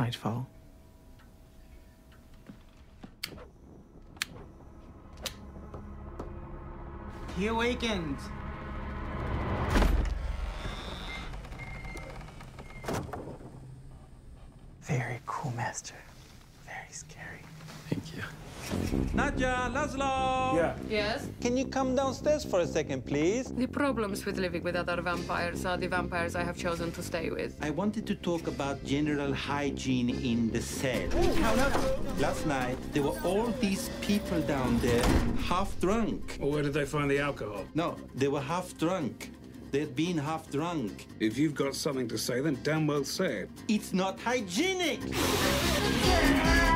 Nightfall. He awakened. Very cool, Master. Very scary. Thank you. Nadja, Laszlo! Yeah. Yes? Can you come downstairs for a second, please? The problems with living with other vampires are the vampires I have chosen to stay with. I wanted to talk about general hygiene in the cell. Last night, there were all these people down there, half drunk. Well, where did they find the alcohol? No, they were half drunk. They'd been half drunk. If you've got something to say, then damn well say it. It's not hygienic!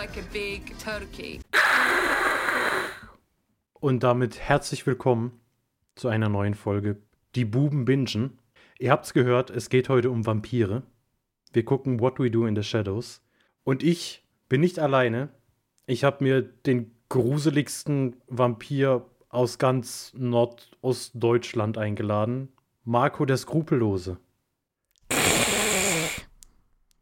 Like a big turkey. Und damit herzlich willkommen zu einer neuen Folge Die Buben bingen. Ihr habt's gehört, es geht heute um Vampire. Wir gucken What We Do in the Shadows. Und ich bin nicht alleine. Ich habe mir den gruseligsten Vampir aus ganz Nordostdeutschland eingeladen. Marco der Skrupellose.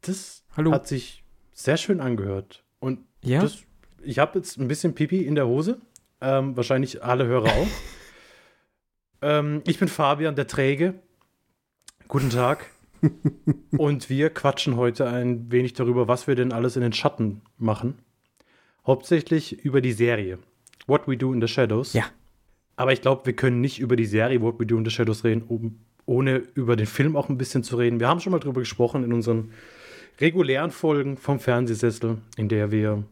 Das Hallo. hat sich sehr schön angehört. Und Ja? das, ich habe jetzt ein bisschen Pipi in der Hose. Ähm, wahrscheinlich alle Hörer auch. ähm, ich bin Fabian, der Träge. Guten Tag. Und wir quatschen heute ein wenig darüber, was wir denn alles in den Schatten machen. Hauptsächlich über die Serie. What We Do in the Shadows. Ja. Aber ich glaube, wir können nicht über die Serie What We Do in the Shadows reden, um, ohne über den Film auch ein bisschen zu reden. Wir haben schon mal drüber gesprochen in unseren regulären Folgen vom Fernsehsessel, in der wir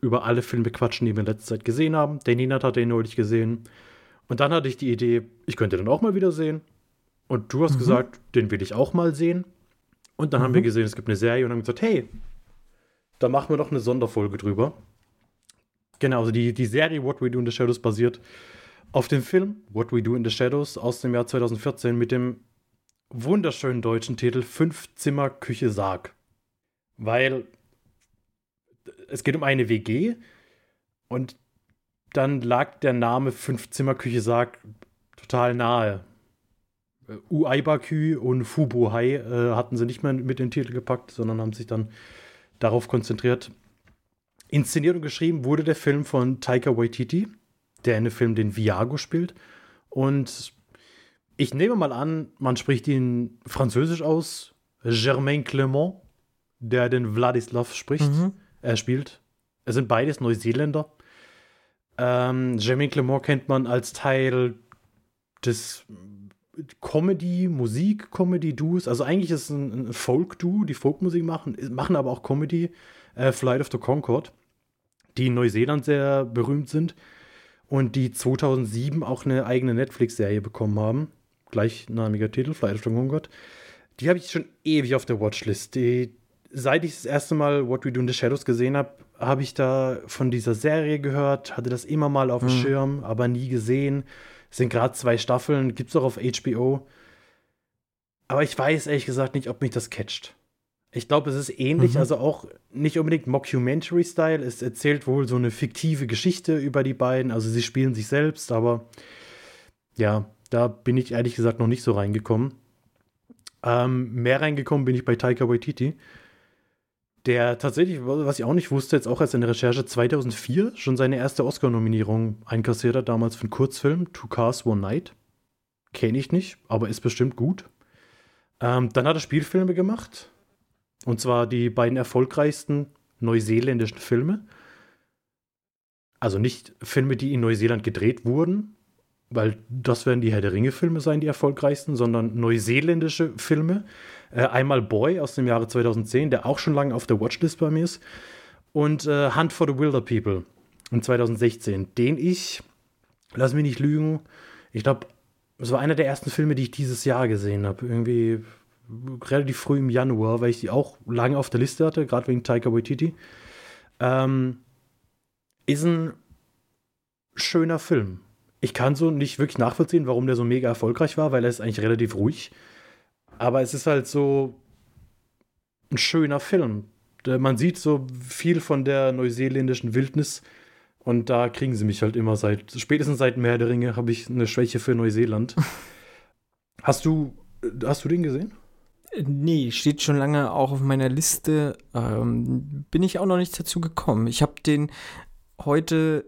über alle Filme quatschen, die wir in letzter Zeit gesehen haben. Der Ninat hat den neulich gesehen. Und dann hatte ich die Idee, ich könnte den auch mal wieder sehen. Und du hast gesagt, den will ich auch mal sehen. Und dann haben wir gesehen, es gibt eine Serie und haben gesagt, hey, da machen wir doch eine Sonderfolge drüber. Genau, also die, die Serie What We Do in the Shadows basiert auf dem Film What We Do in the Shadows aus dem Jahr 2014 mit dem wunderschönen deutschen Titel Fünf Zimmer Küche Sarg. Weil es geht um eine WG und dann lag der Name Fünf Zimmer Küche Sarg total nahe. Äh, Uaibakü und Fubuhai äh, hatten sie nicht mehr mit den Titel gepackt, sondern haben sich dann darauf konzentriert. Inszeniert und geschrieben wurde der Film von Taika Waititi, der in dem Film den Viago spielt. Und ich nehme mal an, man spricht ihn französisch aus. Germain Clement, der den Vladislav spricht, er spielt. Es sind beides Neuseeländer. Ähm, Germain Clement kennt man als Teil des Comedy, Musik, Comedy-Duos. Also eigentlich ist es ein, ein Folk-Duo, die Folkmusik machen, machen aber auch Comedy. Äh, Flight of the Concord, die in Neuseeland sehr berühmt sind und die 2007 auch eine eigene Netflix-Serie bekommen haben. Gleichnamiger Titel, Flight of the Concord. Die habe ich schon ewig auf der Watchlist. Die, seit ich das erste Mal What We Do in the Shadows gesehen habe, habe ich da von dieser Serie gehört, hatte das immer mal auf dem Schirm, aber nie gesehen. Es sind gerade zwei Staffeln, gibt es auch auf HBO. Aber ich weiß ehrlich gesagt nicht, ob mich das catcht. Ich glaube, es ist ähnlich, also auch nicht unbedingt Mockumentary-Style. Es erzählt wohl so eine fiktive Geschichte über die beiden. Also sie spielen sich selbst, aber ja, da bin ich ehrlich gesagt noch nicht so reingekommen. Ähm, mehr reingekommen bin ich bei Taika Waititi, der tatsächlich, was ich auch nicht wusste, jetzt auch erst in der Recherche 2004 schon seine erste Oscar-Nominierung einkassiert hat, damals für einen Kurzfilm, Two Cars, One Night. Kenne ich nicht, aber ist bestimmt gut. Ähm, dann hat er Spielfilme gemacht. Und zwar die beiden erfolgreichsten neuseeländischen Filme. Also nicht Filme, die in Neuseeland gedreht wurden, weil das werden die Herr der Ringe-Filme sein, die erfolgreichsten, sondern neuseeländische Filme. Äh, einmal Boy aus dem Jahre 2010, der auch schon lange auf der Watchlist bei mir ist. Und äh, Hunt for the Wilder People in 2016, den ich, lass mich nicht lügen, ich glaube, es war einer der ersten Filme, die ich dieses Jahr gesehen habe. Irgendwie relativ früh im Januar, weil ich die auch lange auf der Liste hatte, gerade wegen Taika Waititi. Ähm, ist ein schöner Film. Ich kann so nicht wirklich nachvollziehen, warum der so mega erfolgreich war, weil er ist eigentlich relativ ruhig. Aber es ist halt so ein schöner Film. Man sieht so viel von der neuseeländischen Wildnis und da kriegen sie mich halt immer seit, spätestens seit Meer der Ringe habe ich eine Schwäche für Neuseeland. hast du, hast du den gesehen? Nee, steht schon lange auch auf meiner Liste. Ähm, bin ich auch noch nicht dazu gekommen. Ich habe den heute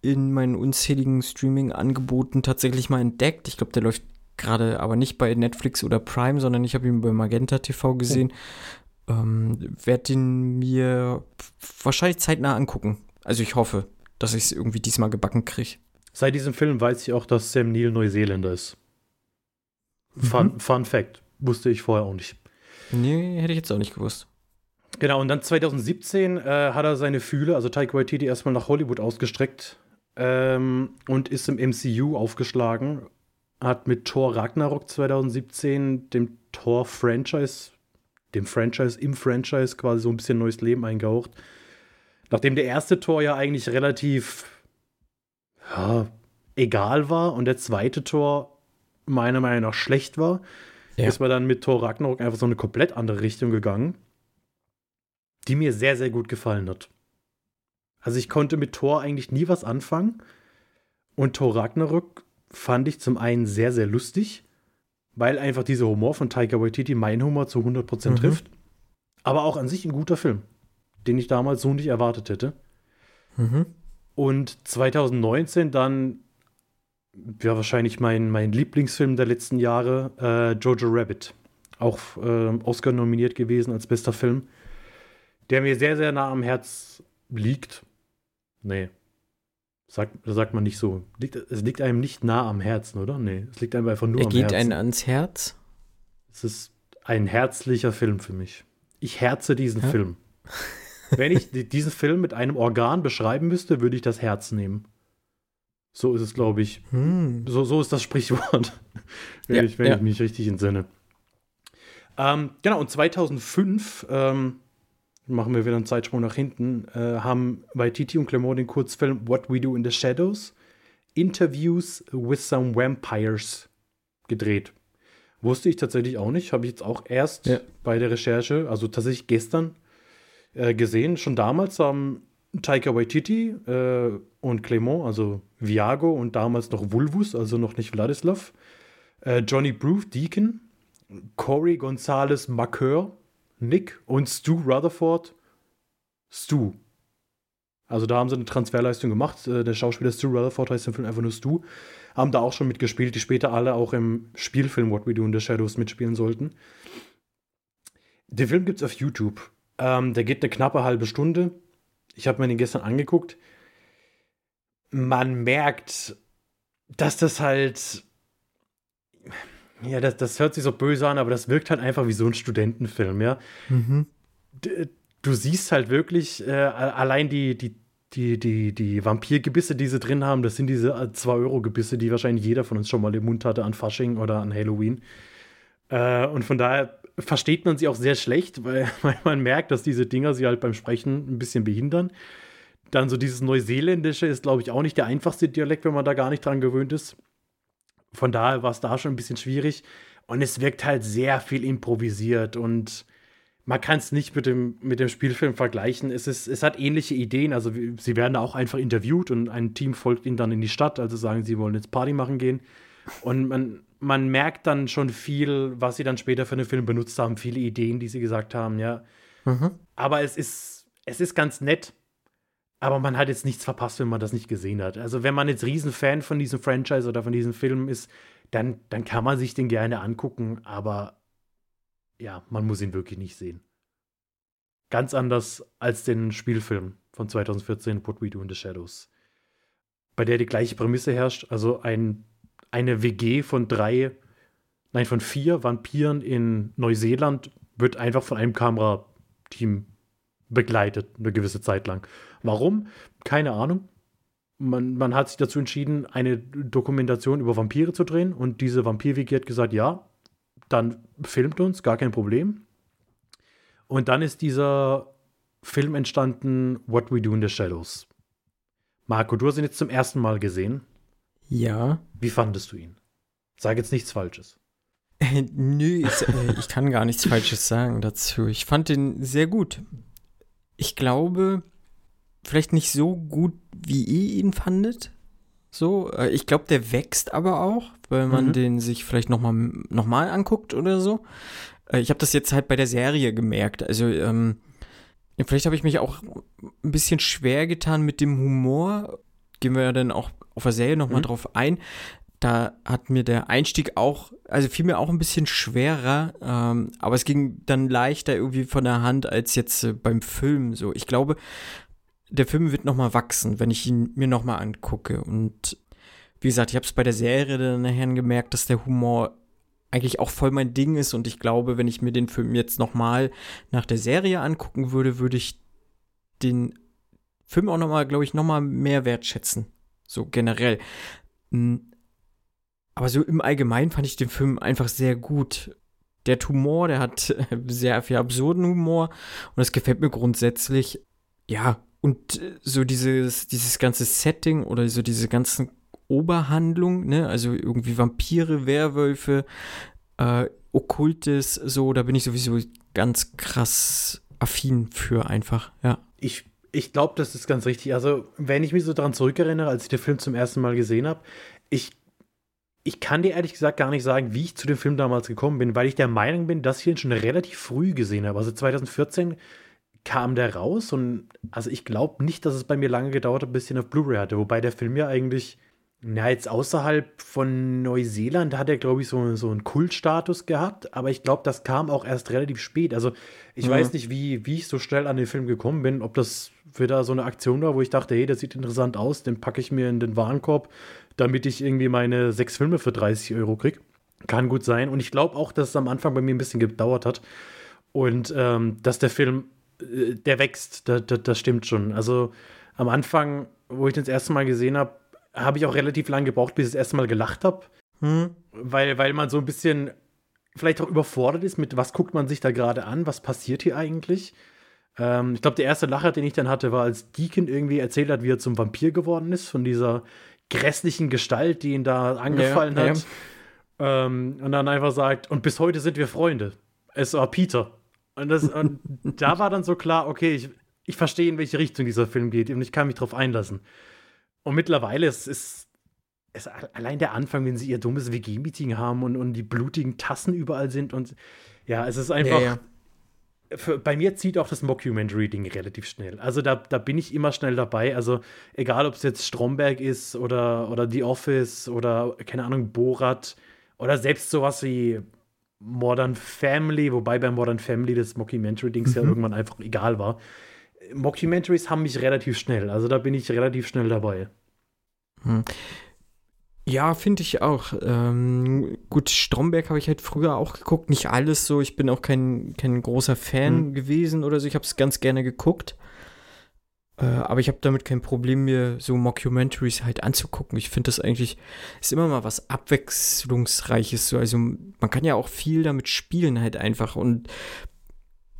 in meinen unzähligen Streaming-Angeboten tatsächlich mal entdeckt. Ich glaube, der läuft gerade aber nicht bei Netflix oder Prime, sondern ich habe ihn bei Magenta TV gesehen. Oh. Ähm, Werde den mir wahrscheinlich zeitnah angucken. Also ich hoffe, dass ich es irgendwie diesmal gebacken kriege. Seit diesem Film weiß ich auch, dass Sam Neill Neuseeländer ist. Fun, mhm. Fun Fact. Wusste ich vorher auch nicht. Nee, hätte ich jetzt auch nicht gewusst. Genau, und dann 2017 äh, hat er seine Fühle, also Taika Waititi, erstmal nach Hollywood ausgestreckt ähm, und ist im MCU aufgeschlagen. Hat mit Thor Ragnarok 2017 dem Thor-Franchise, dem Franchise im Franchise quasi so ein bisschen neues Leben eingehaucht. Nachdem der erste Tor ja eigentlich relativ ja, egal war und der zweite Tor meiner Meinung nach schlecht war, ja. ist man dann mit Thor Ragnarok einfach so eine komplett andere Richtung gegangen, die mir sehr, sehr gut gefallen hat. Also ich konnte mit Thor eigentlich nie was anfangen und Thor Ragnarok fand ich zum einen sehr, sehr lustig, weil einfach dieser Humor von Taika Waititi mein Humor zu 100% mhm. trifft, aber auch an sich ein guter Film, den ich damals so nicht erwartet hätte. Mhm. Und 2019 dann ja, wahrscheinlich mein, mein Lieblingsfilm der letzten Jahre, äh, Jojo Rabbit. Auch äh, Oscar nominiert gewesen als bester Film, der mir sehr, sehr nah am Herz liegt. Nee. Sagt, sagt man nicht so. Liegt, es liegt einem nicht nah am Herzen, oder? Nee, es liegt einem einfach nur er am Herzen. Er geht einem ans Herz? Es ist ein herzlicher Film für mich. Ich herze diesen ja? Film. Wenn ich diesen Film mit einem Organ beschreiben müsste, würde ich das Herz nehmen. So ist es, glaube ich. Hm. So, so ist das Sprichwort, wenn, ja, ich, wenn ja. ich mich richtig entsinne. Ähm, genau, und 2005, ähm, machen wir wieder einen Zeitsprung nach hinten, äh, haben bei Titi und Clement den Kurzfilm What We Do in the Shadows Interviews with Some Vampires gedreht. Wusste ich tatsächlich auch nicht, habe ich jetzt auch erst ja. bei der Recherche, also tatsächlich gestern äh, gesehen. Schon damals haben Taika Waititi äh, und Clement, also Viago und damals noch Vulvus, also noch nicht Vladislav, äh, Johnny Bruce Deacon, Corey Gonzalez Marqueur, Nick und Stu Rutherford. Stu. Also da haben sie eine Transferleistung gemacht. Äh, der Schauspieler Stu Rutherford heißt im Film einfach nur Stu. Haben da auch schon mitgespielt, die später alle auch im Spielfilm What We Do in the Shadows mitspielen sollten. Den Film gibt es auf YouTube. Ähm, der geht eine knappe halbe Stunde ich habe mir den gestern angeguckt. Man merkt, dass das halt. Ja, das, das hört sich so böse an, aber das wirkt halt einfach wie so ein Studentenfilm, ja. Mhm. Du siehst halt wirklich äh, allein die, die, die, die, die Vampirgebisse, die sie drin haben, das sind diese 2-Euro-Gebisse, die wahrscheinlich jeder von uns schon mal im Mund hatte an Fasching oder an Halloween. Äh, und von daher versteht man sie auch sehr schlecht, weil, weil man merkt, dass diese Dinger sie halt beim Sprechen ein bisschen behindern. Dann so dieses Neuseeländische ist, glaube ich, auch nicht der einfachste Dialekt, wenn man da gar nicht dran gewöhnt ist. Von daher war es da schon ein bisschen schwierig. Und es wirkt halt sehr viel improvisiert und man kann es nicht mit dem, mit dem Spielfilm vergleichen. Es, ist, es hat ähnliche Ideen. Also, sie werden auch einfach interviewt und ein Team folgt ihnen dann in die Stadt. Also sagen, sie wollen jetzt Party machen gehen. Und man, man merkt dann schon viel, was sie dann später für den Film benutzt haben, viele Ideen, die sie gesagt haben, ja. Mhm. Aber es ist, es ist ganz nett. Aber man hat jetzt nichts verpasst, wenn man das nicht gesehen hat. Also, wenn man jetzt Riesenfan von diesem Franchise oder von diesem Film ist, dann, dann kann man sich den gerne angucken. Aber ja, man muss ihn wirklich nicht sehen. Ganz anders als den Spielfilm von 2014, What We Do in the Shadows. Bei der die gleiche Prämisse herrscht. Also ein eine WG von drei, nein, von vier Vampiren in Neuseeland wird einfach von einem Kamerateam begleitet, eine gewisse Zeit lang. Warum? Keine Ahnung. Man, man hat sich dazu entschieden, eine Dokumentation über Vampire zu drehen und diese Vampir-WG hat gesagt, ja, dann filmt uns, gar kein Problem. Und dann ist dieser Film entstanden, What We Do in the Shadows. Marco, du hast ihn jetzt zum ersten Mal gesehen. Ja. Wie fandest du ihn? Sag jetzt nichts Falsches. Äh, nö, ich, äh, ich kann gar nichts Falsches sagen dazu. Ich fand ihn sehr gut. Ich glaube, vielleicht nicht so gut, wie ihr ihn fandet. So, äh, ich glaube, der wächst aber auch, weil man mhm. den sich vielleicht nochmal noch mal anguckt oder so. Äh, ich habe das jetzt halt bei der Serie gemerkt. Also, ähm, vielleicht habe ich mich auch ein bisschen schwer getan mit dem Humor. Gehen wir ja dann auch auf der Serie nochmal mhm. drauf ein. Da hat mir der Einstieg auch, also fiel mir auch ein bisschen schwerer, ähm, aber es ging dann leichter irgendwie von der Hand als jetzt äh, beim Film. So, ich glaube, der Film wird nochmal wachsen, wenn ich ihn mir nochmal angucke. Und wie gesagt, ich habe es bei der Serie dann nachher gemerkt, dass der Humor eigentlich auch voll mein Ding ist und ich glaube, wenn ich mir den Film jetzt nochmal nach der Serie angucken würde, würde ich den Film auch nochmal, glaube ich, nochmal mehr wertschätzen. So generell. Hm. Aber so im Allgemeinen fand ich den Film einfach sehr gut. Der Humor, der hat sehr viel absurden Humor und das gefällt mir grundsätzlich. Ja, und so dieses, dieses ganze Setting oder so diese ganzen Oberhandlung, ne? Also irgendwie Vampire, Werwölfe, äh, Okkultes, so, da bin ich sowieso ganz krass affin für einfach, ja. Ich, ich glaube, das ist ganz richtig. Also, wenn ich mich so daran zurückerinnere, als ich den Film zum ersten Mal gesehen habe, ich, ich kann dir ehrlich gesagt gar nicht sagen, wie ich zu dem Film damals gekommen bin, weil ich der Meinung bin, dass ich ihn schon relativ früh gesehen habe. Also 2014 kam der raus und also ich glaube nicht, dass es bei mir lange gedauert hat, bis ich ihn auf Blu-ray hatte, wobei der Film ja eigentlich na, jetzt außerhalb von Neuseeland hat er, glaube ich, so, so einen Kultstatus gehabt, aber ich glaube, das kam auch erst relativ spät. Also ich ja. weiß nicht, wie, wie ich so schnell an den Film gekommen bin, ob das wieder so eine Aktion war, wo ich dachte, hey, der sieht interessant aus, den packe ich mir in den Warenkorb, damit ich irgendwie meine sechs Filme für 30 Euro kriege. Kann gut sein. Und ich glaube auch, dass es am Anfang bei mir ein bisschen gedauert hat. Und ähm, dass der Film, der wächst, das, das, das stimmt schon. Also am Anfang, wo ich den das erste Mal gesehen habe, habe ich auch relativ lange gebraucht, bis ich das erste Mal gelacht habe. Hm. Weil, weil man so ein bisschen vielleicht auch überfordert ist mit, was guckt man sich da gerade an, was passiert hier eigentlich. Ähm, ich glaube, der erste Lacher, den ich dann hatte, war, als Deacon irgendwie erzählt hat, wie er zum Vampir geworden ist, von dieser grässlichen Gestalt, die ihn da angefallen ja, hat. Ja. Ähm, und dann einfach sagt, und bis heute sind wir Freunde. Es war Peter. Und, das, und da war dann so klar, okay, ich, ich verstehe, in welche Richtung dieser Film geht und ich kann mich darauf einlassen. Und mittlerweile ist, ist, ist allein der Anfang, wenn sie ihr dummes WG-Meeting haben und, und die blutigen Tassen überall sind und ja, es ist einfach. Ja, ja. Für, bei mir zieht auch das Mockumentary-Ding relativ schnell. Also da, da bin ich immer schnell dabei. Also egal, ob es jetzt Stromberg ist oder, oder The Office oder, keine Ahnung, Borat oder selbst sowas wie Modern Family, wobei bei Modern Family das Mockumentary-Dings mhm. ja irgendwann einfach egal war. Mockumentaries haben mich relativ schnell. Also da bin ich relativ schnell dabei. Hm. Ja, finde ich auch. Ähm, gut, Stromberg habe ich halt früher auch geguckt. Nicht alles so. Ich bin auch kein, kein großer Fan mhm. gewesen oder so. Ich habe es ganz gerne geguckt. Äh, aber ich habe damit kein Problem, mir so Mockumentaries halt anzugucken. Ich finde das eigentlich, ist immer mal was Abwechslungsreiches. So. Also man kann ja auch viel damit spielen halt einfach. Und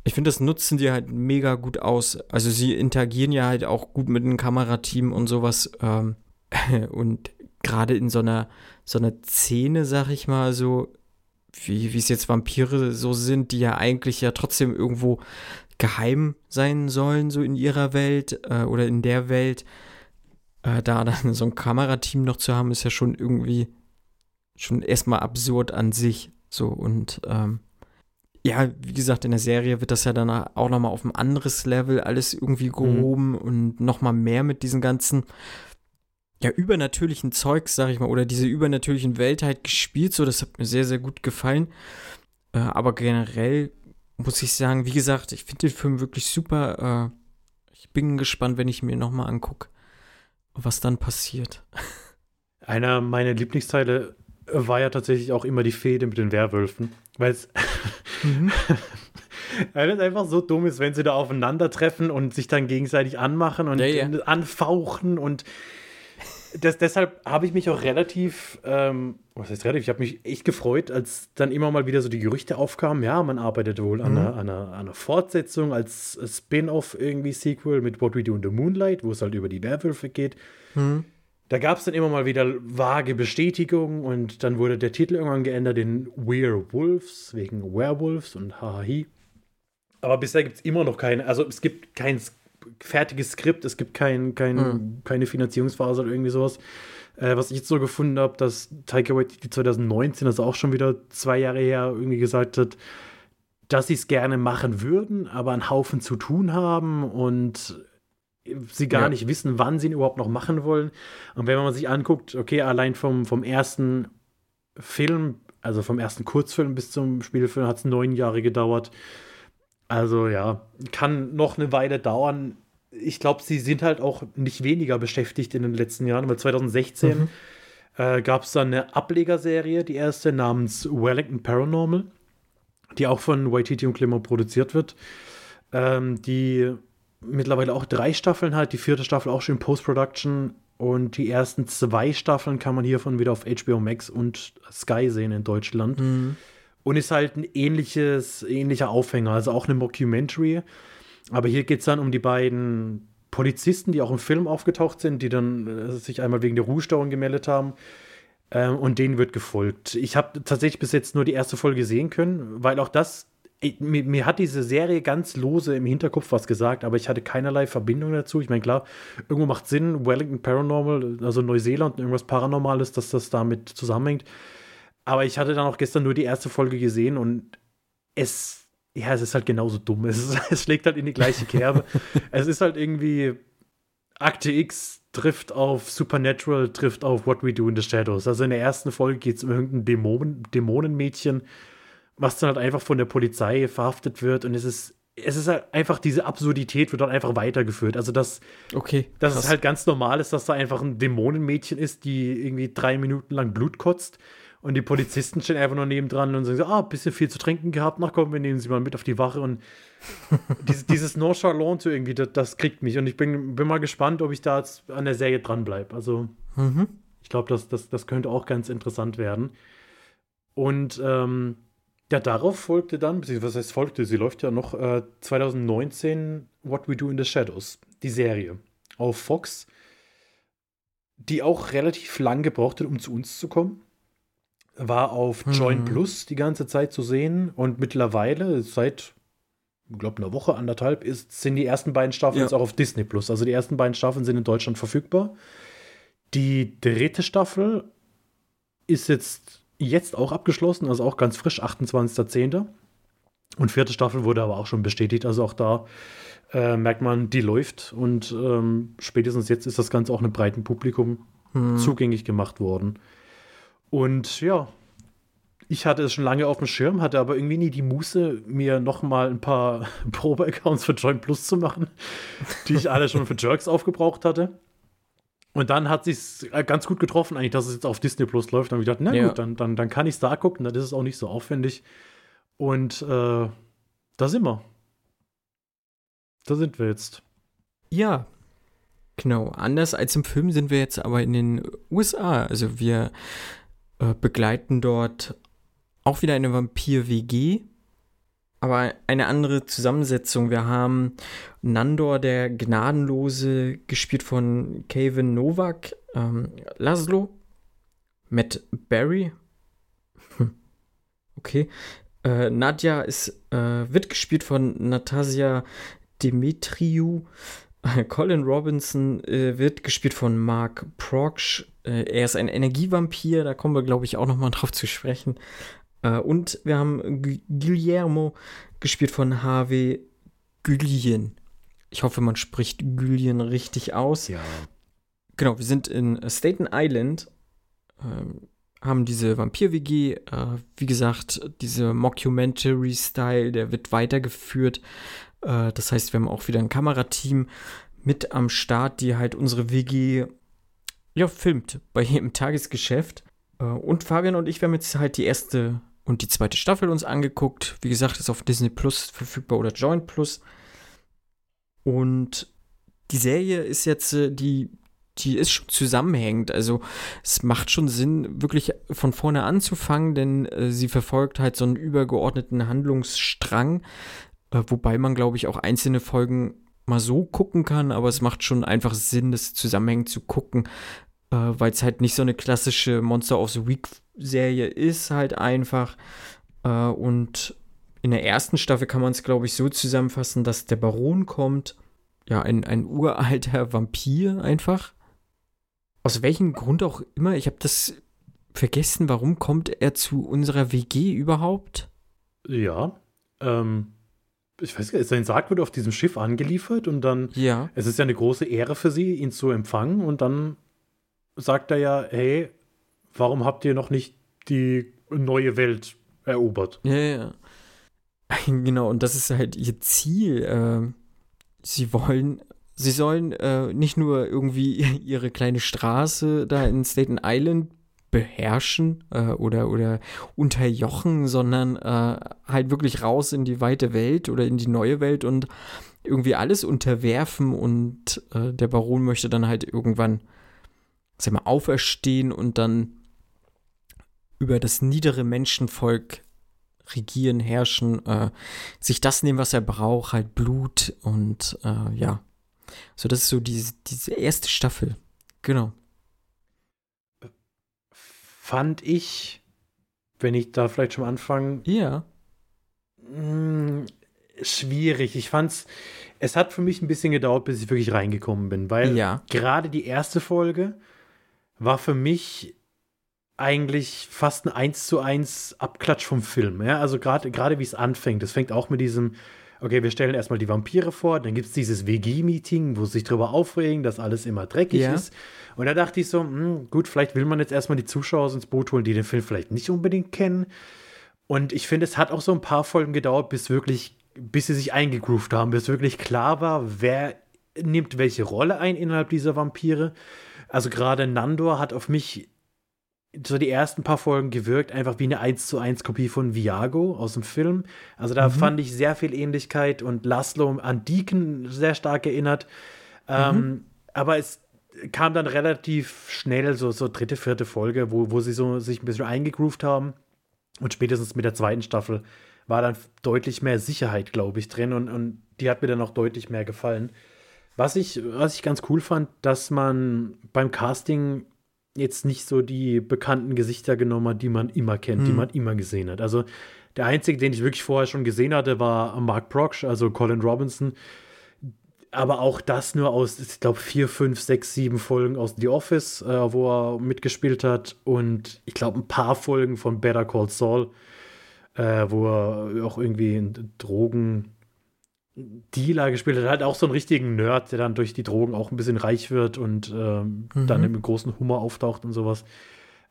ich finde, das nutzen die halt mega gut aus. Also sie interagieren ja halt auch gut mit dem Kamerateam und sowas. Ähm, und gerade in so einer, so einer Szene, sag ich mal, so, wie es jetzt Vampire so sind, die ja eigentlich ja trotzdem irgendwo geheim sein sollen, so in ihrer Welt äh, oder in der Welt. Äh, da dann so ein Kamerateam noch zu haben, ist ja schon irgendwie schon erstmal absurd an sich. So und ähm, ja, wie gesagt, in der Serie wird das ja dann auch nochmal auf ein anderes Level alles irgendwie mhm. gehoben mhm. und nochmal mehr mit diesen ganzen ja, übernatürlichen Zeugs, sag ich mal, oder diese übernatürlichen Welt halt gespielt, so, das hat mir sehr, sehr gut gefallen. Äh, aber generell muss ich sagen, wie gesagt, ich finde den Film wirklich super. Äh, ich bin gespannt, wenn ich mir nochmal angucke, was dann passiert. Einer meiner Lieblingsteile war ja tatsächlich auch immer die Fehde mit den Werwölfen, weil es mhm. weil es einfach so dumm ist, wenn sie da aufeinandertreffen und sich dann gegenseitig anmachen und ja, ja. anfauchen und das, deshalb habe ich mich auch relativ, ähm, was heißt relativ, ich habe mich echt gefreut, als dann immer mal wieder so die Gerüchte aufkamen, ja, man arbeitet wohl an, mhm. einer, an, einer, an, einer, Fortsetzung als Spin-off irgendwie Sequel mit What We Do in the Moonlight, wo es halt über die Werwölfe geht. Mhm. Da gab es dann immer mal wieder vage Bestätigungen und dann wurde der Titel irgendwann geändert in Werewolves, wegen Werewolves und Hahahi. Aber bisher gibt es immer noch keine, also es gibt kein fertiges Skript, es gibt kein, kein, mhm. keine Finanzierungsphase oder irgendwie sowas. Äh, was ich jetzt so gefunden habe, dass Taika Waititi 2019, also auch schon wieder zwei Jahre her, irgendwie gesagt hat, dass sie es gerne machen würden, aber einen Haufen zu tun haben und sie gar Ja. nicht wissen, wann sie ihn überhaupt noch machen wollen. Und wenn man sich anguckt, okay, allein vom, vom ersten Film, also vom ersten Kurzfilm bis zum Spielfilm hat es neun Jahre gedauert. Also ja, kann noch eine Weile dauern. Ich glaube, sie sind halt auch nicht weniger beschäftigt in den letzten Jahren, weil 2016 äh, gab es dann eine Ablegerserie, die erste namens Wellington Paranormal, die auch von Waititi und Clement produziert wird, ähm, die mittlerweile auch drei Staffeln hat, die vierte Staffel auch schon in Post-Production und die ersten zwei Staffeln kann man hiervon wieder auf HBO Max und Sky sehen in Deutschland. Und ist halt ein ähnliches, ähnlicher Aufhänger, also auch eine Mockumentary. Aber hier geht es dann um die beiden Polizisten, die auch im Film aufgetaucht sind, die dann äh, sich einmal wegen der Ruhestörung gemeldet haben. Ähm, und denen wird gefolgt. Ich habe tatsächlich bis jetzt nur die erste Folge sehen können, weil auch das, ich, mir, mir hat diese Serie ganz lose im Hinterkopf was gesagt, aber ich hatte keinerlei Verbindung dazu. Ich meine, klar, irgendwo macht Sinn, Wellington Paranormal, also Neuseeland irgendwas Paranormales, dass das damit zusammenhängt. Aber ich hatte dann auch gestern nur die erste Folge gesehen und es, ja, es ist halt genauso dumm. Es, ist, es schlägt halt in die gleiche Kerbe. es ist halt irgendwie Akte X trifft auf Supernatural, trifft auf What We Do in the Shadows. Also in der ersten Folge geht es um irgendein Dämonen, Dämonenmädchen, was dann halt einfach von der Polizei verhaftet wird und es ist es ist halt einfach diese Absurdität wird dann einfach weitergeführt. Also dass, Okay. dass krass. es halt ganz normal ist, dass da einfach ein Dämonenmädchen ist, die irgendwie drei Minuten lang Blut kotzt und die Polizisten stehen einfach nur nebendran und sagen so, ah, bisschen viel zu trinken gehabt, na komm, wir nehmen sie mal mit auf die Wache und dieses, dieses Nonchalante irgendwie, das, das kriegt mich und ich bin, bin mal gespannt, ob ich da jetzt an der Serie dranbleibe. Also Mhm. ich glaube, das, das, das könnte auch ganz interessant werden. Und ähm, ja, darauf folgte dann, beziehungsweise was heißt folgte, sie läuft ja noch äh, 2019 What We Do in the Shadows, die Serie auf Fox, die auch relativ lang gebraucht hat, um zu uns zu kommen. War auf Join Plus die ganze Zeit zu sehen und mittlerweile seit, ich glaube, einer Woche, anderthalb, ist, sind die ersten beiden Staffeln Ja. jetzt auch auf Disney Plus. Also die ersten beiden Staffeln sind in Deutschland verfügbar. Die dritte Staffel ist jetzt, jetzt auch abgeschlossen, also auch ganz frisch, 28.10. Und vierte Staffel wurde aber auch schon bestätigt, also auch da äh, merkt man, die läuft und ähm, spätestens jetzt ist das Ganze auch einem breiten Publikum zugänglich gemacht worden. Und ja, ich hatte es schon lange auf dem Schirm, hatte aber irgendwie nie die Muße, mir noch mal ein paar Probe-Accounts für Join Plus zu machen, die ich alle schon für Jerks aufgebraucht hatte. Und dann hat sich ganz gut getroffen, eigentlich, dass es jetzt auf Disney Plus läuft. Dann habe ich gedacht, na Ja. gut, dann, dann, dann kann ich es da gucken, dann ist es auch nicht so aufwendig. Und äh, da sind wir. Da sind wir jetzt. Ja, genau. Anders als im Film sind wir jetzt aber in den USA. Also wir äh, begleiten dort auch wieder eine Vampir-WG, aber eine andere Zusammensetzung. Wir haben Nandor, der Gnadenlose, gespielt von Kevin Novak, ähm, Laszlo, Matt Berry, Hm. okay, äh, Nadja ist, äh, wird gespielt von Natasja Demetriou. Colin Robinson äh, wird gespielt von Mark Proksch. Äh, er ist ein Energievampir, da kommen wir, glaube ich, auch noch mal drauf zu sprechen. Äh, und wir haben Gu- Guillermo, gespielt von Harvey Gullion. Ich hoffe, man spricht Gullion richtig aus. Ja. Genau, wir sind in Staten Island, ähm, haben diese Vampir-WG, äh, wie gesagt, diese Mockumentary-Style, der wird weitergeführt. Äh, das heißt, wir haben auch wieder ein Kamerateam mit am Start, die halt unsere WG ja, filmt bei jedem Tagesgeschäft. Äh, und Fabian und ich, wir haben jetzt halt die erste und die zweite Staffel uns angeguckt. Wie gesagt, ist auf Disney Plus verfügbar oder Joint Plus. Und die Serie ist jetzt, äh, die, die ist schon zusammenhängend. Also es macht schon Sinn, wirklich von vorne anzufangen, denn äh, sie verfolgt halt so einen übergeordneten Handlungsstrang, äh, wobei man, glaube ich, auch einzelne Folgen mal so gucken kann, aber es macht schon einfach Sinn, das zusammenhängend zu gucken, äh, weil es halt nicht so eine klassische Monster of the Week Serie ist, halt einfach. Äh, und in der ersten Staffel kann man es, glaube ich, so zusammenfassen, dass der Baron kommt, ja, ein, ein uralter Vampir einfach. Aus welchem Grund auch immer, ich habe das vergessen, warum kommt er zu unserer WG überhaupt? Ja. ähm, ich weiß nicht, sein Sarg wird auf diesem Schiff angeliefert und dann, Ja. es ist ja eine große Ehre für sie, ihn zu empfangen und dann sagt er ja, hey, warum habt ihr noch nicht die neue Welt erobert? Ja, ja. Genau, und das ist halt ihr Ziel. ähm, sie wollen, sie sollen äh, nicht nur irgendwie ihre kleine Straße da in Staten Island beherrschen äh, oder, oder unterjochen, sondern äh, halt wirklich raus in die weite Welt oder in die neue Welt und irgendwie alles unterwerfen und äh, der Baron möchte dann halt irgendwann, sag mal, auferstehen und dann über das niedere Menschenvolk regieren, herrschen, äh, sich das nehmen, was er braucht, halt Blut und äh, ja. So, das ist so diese, diese erste Staffel. Genau. Fand ich, wenn ich da vielleicht schon anfangen, Ja. Mm, schwierig. Ich fand's, es hat für mich ein bisschen gedauert, bis ich wirklich reingekommen bin, weil Ja. gerade die erste Folge war für mich eigentlich fast ein 1 zu 1 Abklatsch vom Film. Ja? Also gerade gerade wie es anfängt, es fängt auch mit diesem, okay, wir stellen erstmal die Vampire vor, dann gibt es dieses WG-Meeting, wo sie sich darüber aufregen, dass alles immer dreckig Ja. ist. Und da dachte ich so, hm, gut, vielleicht will man jetzt erstmal die Zuschauer ins Boot holen, die den Film vielleicht nicht unbedingt kennen. Und ich finde, es hat auch so ein paar Folgen gedauert, bis wirklich, bis sie sich eingegroovt haben, bis wirklich klar war, wer nimmt welche Rolle ein innerhalb dieser Vampire. Also gerade Nandor hat auf mich so die ersten paar Folgen gewirkt, einfach wie eine 1 zu 1 Kopie von Viago aus dem Film. Also da fand ich sehr viel Ähnlichkeit und Laszlo an Deacon sehr stark erinnert. Ähm, aber es kam dann relativ schnell, so, so dritte, vierte Folge, wo, wo sie so sich ein bisschen eingegroovt haben. Und spätestens mit der zweiten Staffel war dann deutlich mehr Sicherheit, glaube ich, drin. Und, und die hat mir dann auch deutlich mehr gefallen. Was ich, was ich ganz cool fand, dass man beim Casting jetzt nicht so die bekannten Gesichter genommen hat, die man immer kennt, die man immer gesehen hat. Also der einzige, den ich wirklich vorher schon gesehen hatte, war Mark Proksch, also Colin Robinson. Aber auch das nur aus, ich glaube, vier, fünf, sechs, sieben Folgen aus The Office, äh, wo er mitgespielt hat. Und ich glaube, ein paar Folgen von Better Call Saul, äh, wo er auch irgendwie einen Drogendealer gespielt hat. Halt auch so einen richtigen Nerd, der dann durch die Drogen auch ein bisschen reich wird und ähm, dann im großen Hummer auftaucht und sowas.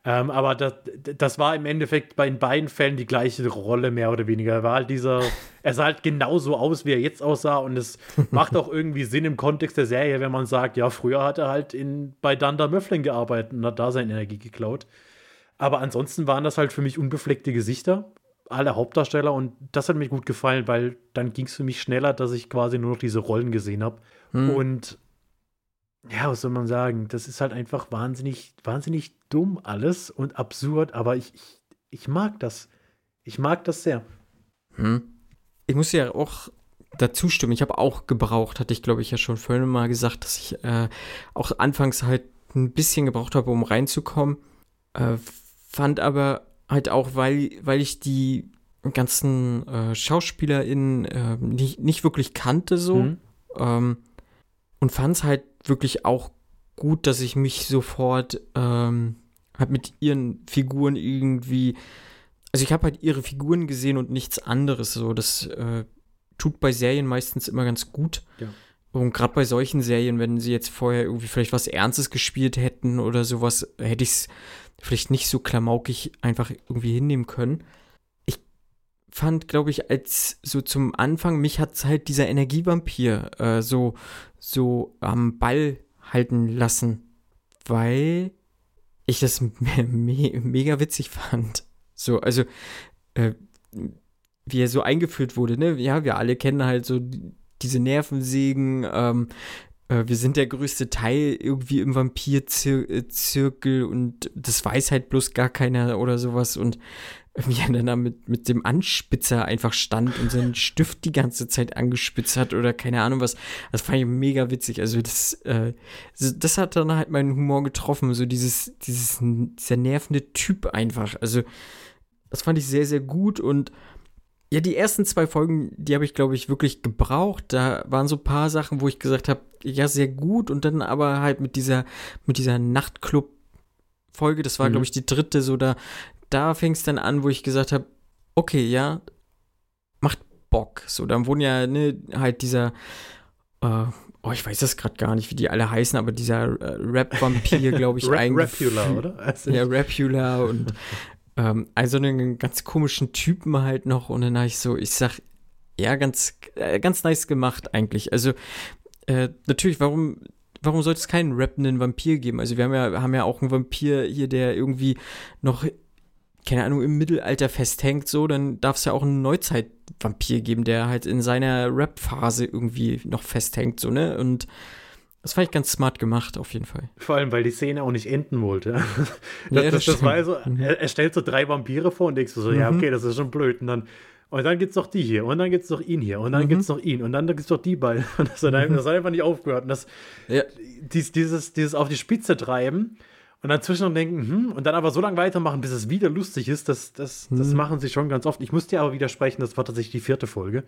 Ähm, aber das, das war im Endeffekt bei in beiden Fällen die gleiche Rolle, mehr oder weniger. Er war halt dieser, er sah halt genauso aus, wie er jetzt aussah. Und es macht auch irgendwie Sinn im Kontext der Serie, wenn man sagt, ja, früher hat er halt in, bei Dunder Mifflin gearbeitet und hat da seine Energie geklaut. Aber ansonsten waren das halt für mich unbefleckte Gesichter, alle Hauptdarsteller. Und das hat mir gut gefallen, weil dann ging es für mich schneller, dass ich quasi nur noch diese Rollen gesehen habe. Und ja, was soll man sagen? Das ist halt einfach wahnsinnig, wahnsinnig dumm alles und absurd, aber ich, ich, ich mag das. Ich mag das sehr. Hm. Ich muss ja auch dazu stimmen. Ich habe auch gebraucht, hatte ich glaube ich ja schon vorhin mal gesagt, dass ich äh, auch anfangs halt ein bisschen gebraucht habe, um reinzukommen. Äh, fand aber halt auch, weil, weil ich die ganzen äh, SchauspielerInnen äh, nicht, nicht wirklich kannte so. Mhm. Ähm, und fand es halt wirklich auch gut, dass ich mich sofort ähm, halt mit ihren Figuren irgendwie, also ich habe halt ihre Figuren gesehen und nichts anderes. So, das äh, tut bei Serien meistens immer ganz gut. Ja. Und gerade bei solchen Serien, wenn sie jetzt vorher irgendwie vielleicht was Ernstes gespielt hätten oder sowas, hätte ich es vielleicht nicht so klamaukig einfach irgendwie hinnehmen können. Ich fand, glaube ich, als so zum Anfang, mich hat halt dieser Energievampir äh, so, so am Ball halten lassen, weil ich das me me mega witzig fand. So, also, äh, wie er so eingeführt wurde, ne? Ja, wir alle kennen halt so diese Nervensägen, ähm, äh, wir sind der größte Teil irgendwie im Vampirzirkel und das weiß halt bloß gar keiner oder sowas und wie er dann da mit, mit dem Anspitzer einfach stand und seinen Stift die ganze Zeit angespitzt hat oder keine Ahnung was. Das fand ich mega witzig. Also das, äh, das hat dann halt meinen Humor getroffen. So dieses, dieses, dieser nervende Typ einfach. Also das fand ich sehr, sehr gut und ja, die ersten zwei Folgen, die habe ich, glaube ich, wirklich gebraucht. Da waren so ein paar Sachen, wo ich gesagt habe, ja, sehr gut. Und dann aber halt mit dieser, mit dieser Nachtclub-Folge, das war, Mhm. glaube ich, die dritte, so da, da fing es dann an, wo ich gesagt habe, okay, ja, macht, Bock. So, dann wurden ja, ne, halt dieser, äh, oh, ich weiß das gerade gar nicht, wie die alle heißen, aber dieser äh, Rap-Vampir, glaube ich, Ra eingeführt. Rapula, oder? Also Ja, Rapula und ähm, also einen ganz komischen Typen halt noch. Und dann habe ich so, ich sag, ja, ganz, äh, ganz nice gemacht eigentlich. Also, äh, natürlich, warum, warum sollte es keinen rappenden Vampir geben? Also, wir haben ja, haben ja auch einen Vampir hier, der irgendwie noch, keine Ahnung, im Mittelalter festhängt, so, dann darf es ja auch einen Neuzeit-Vampir geben, der halt in seiner Rap-Phase irgendwie noch festhängt, so, ne? Und das fand ich ganz smart gemacht, auf jeden Fall. Vor allem, weil die Szene auch nicht enden wollte. Das, Ja, das, das das, war so, er, er stellt so drei Vampire vor und denkst so, ja, Mhm. okay, das ist schon blöd. Und dann, und dann gibt's noch die hier und dann gibt's noch ihn hier und dann Mhm. gibt's noch ihn und dann gibt's noch die beiden. Und das hat, einfach- das hat einfach nicht aufgehört. Und das, Ja. dies, dieses, dieses auf die Spitze treiben und dann zwischendurch denken, hm, und dann aber so lange weitermachen, bis es wieder lustig ist, das, das, das Mhm. machen sie schon ganz oft. Ich muss dir aber widersprechen, das war tatsächlich die vierte Folge.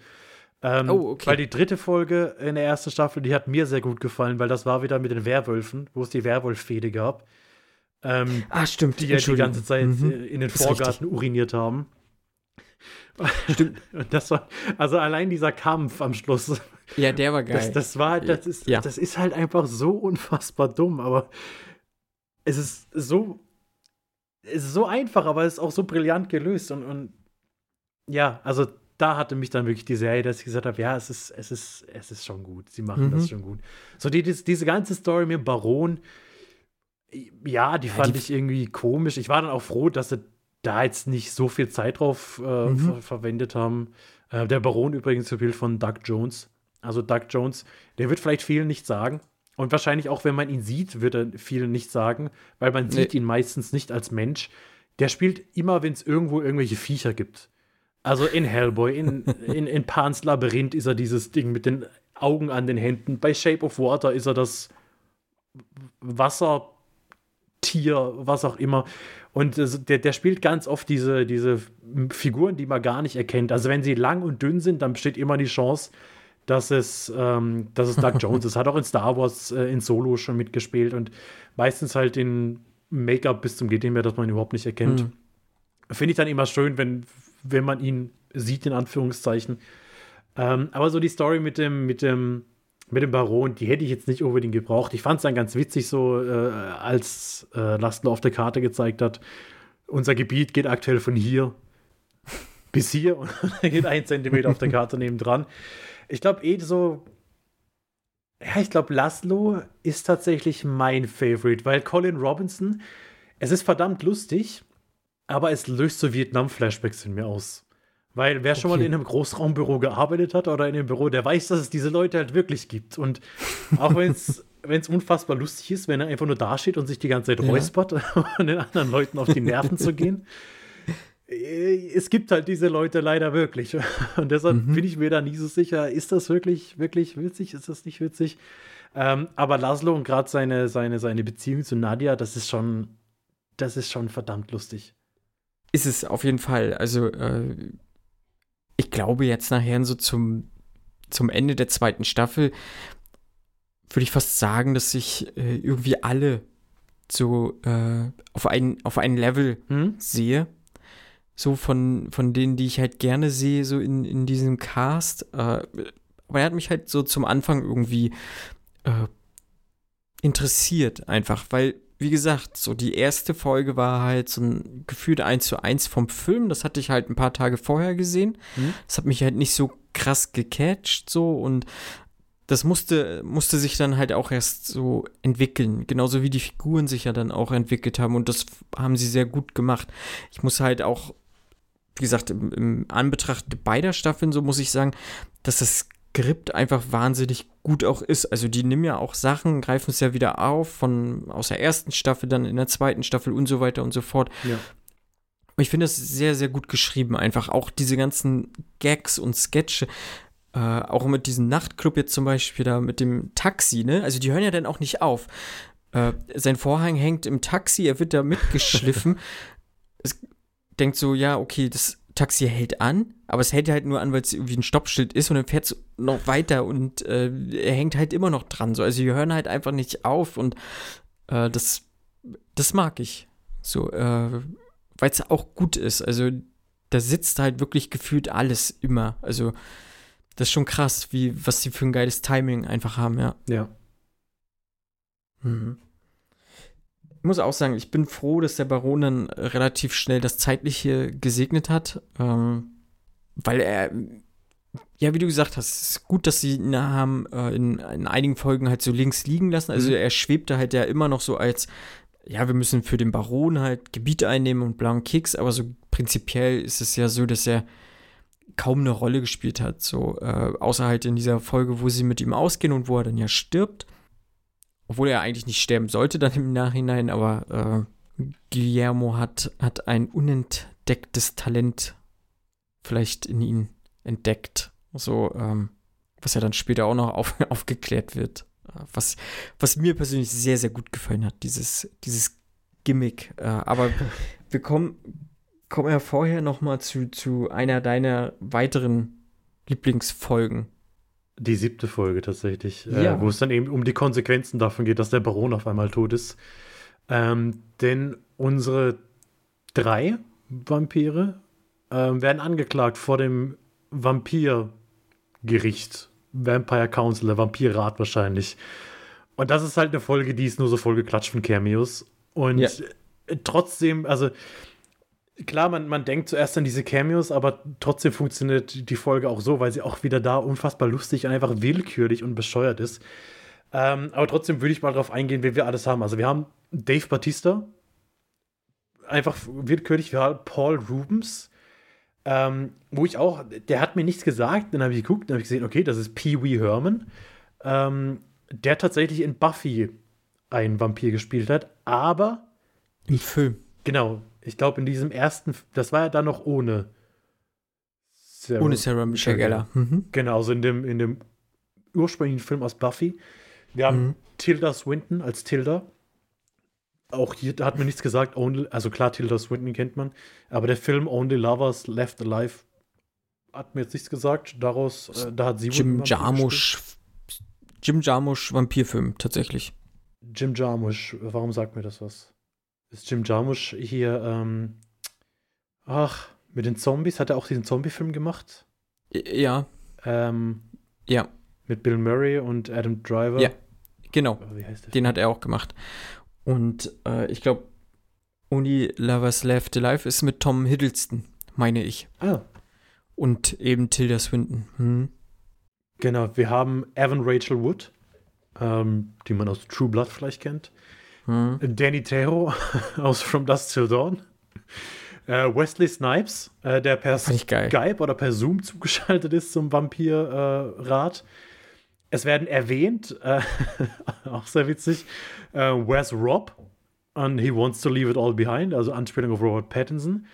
Ähm, Oh, okay. Weil die dritte Folge in der ersten Staffel, die hat mir sehr gut gefallen, weil das war wieder mit den Werwölfen, wo es die Werwolf-Fehde gab. Ähm, Ah, stimmt. die ja die ganze Zeit Mhm. äh, in den Vorgarten uriniert haben. Stimmt. Und das war, also allein dieser Kampf am Schluss, Ja, der war geil. das, das war, das ist, Ja. das ist halt einfach so unfassbar dumm, aber es ist so, es ist so einfach, aber es ist auch so brillant gelöst und, und ja, also da hatte mich dann wirklich die Serie, dass ich gesagt habe, ja, es ist, es ist, es ist schon gut. Sie machen Mhm. das schon gut. So die, dies- diese ganze Story mit Baron, ja, die fand die- ich irgendwie komisch. Ich war dann auch froh, dass sie da jetzt nicht so viel Zeit drauf äh, Mhm. ver verwendet haben. Äh, der Baron übrigens zu Bild von Doug Jones. Also Doug Jones, der wird vielleicht vielen nicht sagen. Und wahrscheinlich auch, wenn man ihn sieht, wird er vielen nicht sagen, weil man sieht Nee. ihn meistens nicht als Mensch. Der spielt immer, wenn es irgendwo irgendwelche Viecher gibt. Also in Hellboy, in, in, in Pans Labyrinth ist er dieses Ding mit den Augen an den Händen. Bei Shape of Water ist er das Wassertier, was auch immer. Und der, der spielt ganz oft diese, diese Figuren, die man gar nicht erkennt. Also wenn sie lang und dünn sind, dann besteht immer die Chance, dass es, ähm, dass es Doug Jones ist. Hat auch in Star Wars äh, in Solo schon mitgespielt und meistens halt in Make-up bis zum geht mehr, dass man ihn überhaupt nicht erkennt. Mhm. Finde ich dann immer schön, wenn, wenn man ihn sieht, in Anführungszeichen. Ähm, aber so die Story mit dem, mit dem, mit dem Baron, die hätte ich jetzt nicht unbedingt gebraucht. Ich fand es dann ganz witzig, so äh, als äh, Laszlo auf der Karte gezeigt hat, unser Gebiet geht aktuell von hier bis hier und geht ein Zentimeter auf der Karte nebendran. Ich glaube eh so, ja, ich glaube Laszlo ist tatsächlich mein Favorite, weil Colin Robinson, es ist verdammt lustig, aber es löst so Vietnam-Flashbacks in mir aus. Weil wer schon mal Okay. in einem Großraumbüro gearbeitet hat oder in einem Büro, der weiß, dass es diese Leute halt wirklich gibt. Und auch wenn es wenn es unfassbar lustig ist, wenn er einfach nur dasteht und sich die ganze Zeit Ja. räuspert, um den anderen Leuten auf die Nerven zu gehen. Äh, Es gibt halt diese Leute leider wirklich. Und deshalb Mhm. bin ich mir da nie so sicher, ist das wirklich, wirklich witzig, ist das nicht witzig? Ähm, aber Laszlo und gerade seine, seine, seine Beziehung zu Nadia, das ist schon, das ist schon verdammt lustig. Ist es auf jeden Fall. Also, äh, ich glaube jetzt nachher so zum, zum Ende der zweiten Staffel würde ich fast sagen, dass sich äh, irgendwie alle so äh, auf, ein, auf ein Level Hm? sehe. So von, von denen, die ich halt gerne sehe, so in, in diesem Cast. Äh, aber er hat mich halt so zum Anfang irgendwie äh, interessiert, einfach, weil, wie gesagt, so die erste Folge war halt so ein gefühlt eins zu eins vom Film. Das hatte ich halt ein paar Tage vorher gesehen. Mhm. Das hat mich halt nicht so krass gecatcht, so und das musste, musste sich dann halt auch erst so entwickeln. Genauso wie die Figuren sich ja dann auch entwickelt haben. Und das haben sie sehr gut gemacht. Ich muss halt auch, wie gesagt, im, im Anbetracht beider Staffeln, so muss ich sagen, dass das Skript einfach wahnsinnig gut auch ist. Also die nehmen ja auch Sachen, greifen es ja wieder auf, von aus der ersten Staffel, dann in der zweiten Staffel und so weiter und so fort. Ja. Und ich finde das sehr, sehr gut geschrieben. Einfach auch diese ganzen Gags und Sketche. Äh, auch mit diesem Nachtclub jetzt zum Beispiel da mit dem Taxi, ne? Also die hören ja dann auch nicht auf. Äh, sein Vorhang hängt im Taxi, er wird da mitgeschliffen. es denkt so, ja, okay, das Taxi hält an, aber es hält halt nur an, weil es irgendwie ein Stoppschild ist und dann fährt es noch weiter und äh, er hängt halt immer noch dran. So. Also die hören halt einfach nicht auf und äh, das, das mag ich. So, äh, weil es auch gut ist. Also da sitzt halt wirklich gefühlt alles immer. Also, das ist schon krass, wie, was die für ein geiles Timing einfach haben, ja. Ja. Mhm. Ich muss auch sagen, ich bin froh, dass der Baron dann relativ schnell das Zeitliche gesegnet hat, ähm, weil er, ja, wie du gesagt hast, es ist gut, dass sie ihn haben äh, in, in einigen Folgen halt so links liegen lassen. Also Mhm. er schwebte halt ja immer noch so als, ja, wir müssen für den Baron halt Gebiete einnehmen und blauen Kicks, aber so prinzipiell ist es ja so, dass er kaum eine Rolle gespielt hat, so äh, außer halt in dieser Folge, wo sie mit ihm ausgehen und wo er dann ja stirbt obwohl er eigentlich nicht sterben sollte dann im Nachhinein, aber äh, Guillermo hat, hat ein unentdecktes Talent vielleicht in ihn entdeckt. So, ähm, was ja dann später auch noch auf, aufgeklärt wird. Äh, Was, was mir persönlich sehr, sehr gut gefallen hat, dieses, dieses Gimmick. Äh, aber wir kommen, kommen ja vorher noch mal zu, zu einer deiner weiteren Lieblingsfolgen. Die siebte Folge tatsächlich, äh, Ja. wo es dann eben um die Konsequenzen davon geht, dass der Baron auf einmal tot ist. Ähm, denn unsere drei Vampire ähm, werden angeklagt vor dem Vampirgericht, Vampire Council, der Vampirrat wahrscheinlich. Und das ist halt eine Folge, die ist nur so vollgeklatscht von Cameos. Und Ja. äh, trotzdem, also klar, man, man denkt zuerst an diese Cameos, aber trotzdem funktioniert die Folge auch so, weil sie auch wieder da unfassbar lustig und einfach willkürlich und bescheuert ist. Ähm, aber trotzdem würde ich mal darauf eingehen, wen wir alles haben. Also wir haben Dave Batista, einfach willkürlich, wir haben Paul Rubens, ähm, wo ich auch, der hat mir nichts gesagt, dann habe ich geguckt, dann habe ich gesehen, okay, das ist Pee Wee Herman, ähm, der tatsächlich in Buffy einen Vampir gespielt hat, aber Im Film. Genau, ich glaube in diesem ersten, das war ja dann noch ohne Sarah, Ohne Sarah Michelle Gellar. Mhm. Genau, also in dem, in dem ursprünglichen Film aus Buffy. Wir haben Mhm. Tilda Swinton als Tilda. Auch hier hat mir nichts gesagt, only, also klar, Tilda Swinton kennt man, aber der Film Only Lovers Left Alive hat mir jetzt nichts gesagt. Daraus, äh, da hat sie Jim Jarmusch. Jim Jarmusch Vampirfilm, tatsächlich. Jim Jarmusch, warum sagt mir das was? Ist Jim Jarmusch hier, ähm, ach, mit den Zombies, hat er auch diesen Zombie-Film gemacht? Ja, Ähm, ja, mit Bill Murray und Adam Driver. Ja. genau. Wie heißt der? Den hat er auch gemacht. Und äh, ich glaube, Only Lovers Left Alive ist mit Tom Hiddleston, meine ich. Ah, Und eben Tilda Swinton. Hm. genau. Wir haben Evan Rachel Wood, ähm, die man aus True Blood vielleicht kennt. Hm. Danny Trejo aus From Dusk Till Dawn. Äh, Wesley Snipes, äh, der per. Skype oder per Zoom zugeschaltet ist zum Vampirrat. es werden erwähnt, äh, auch sehr witzig, äh, Where's Rob? And he wants to leave it all behind, also Anspielung auf Robert Pattinson.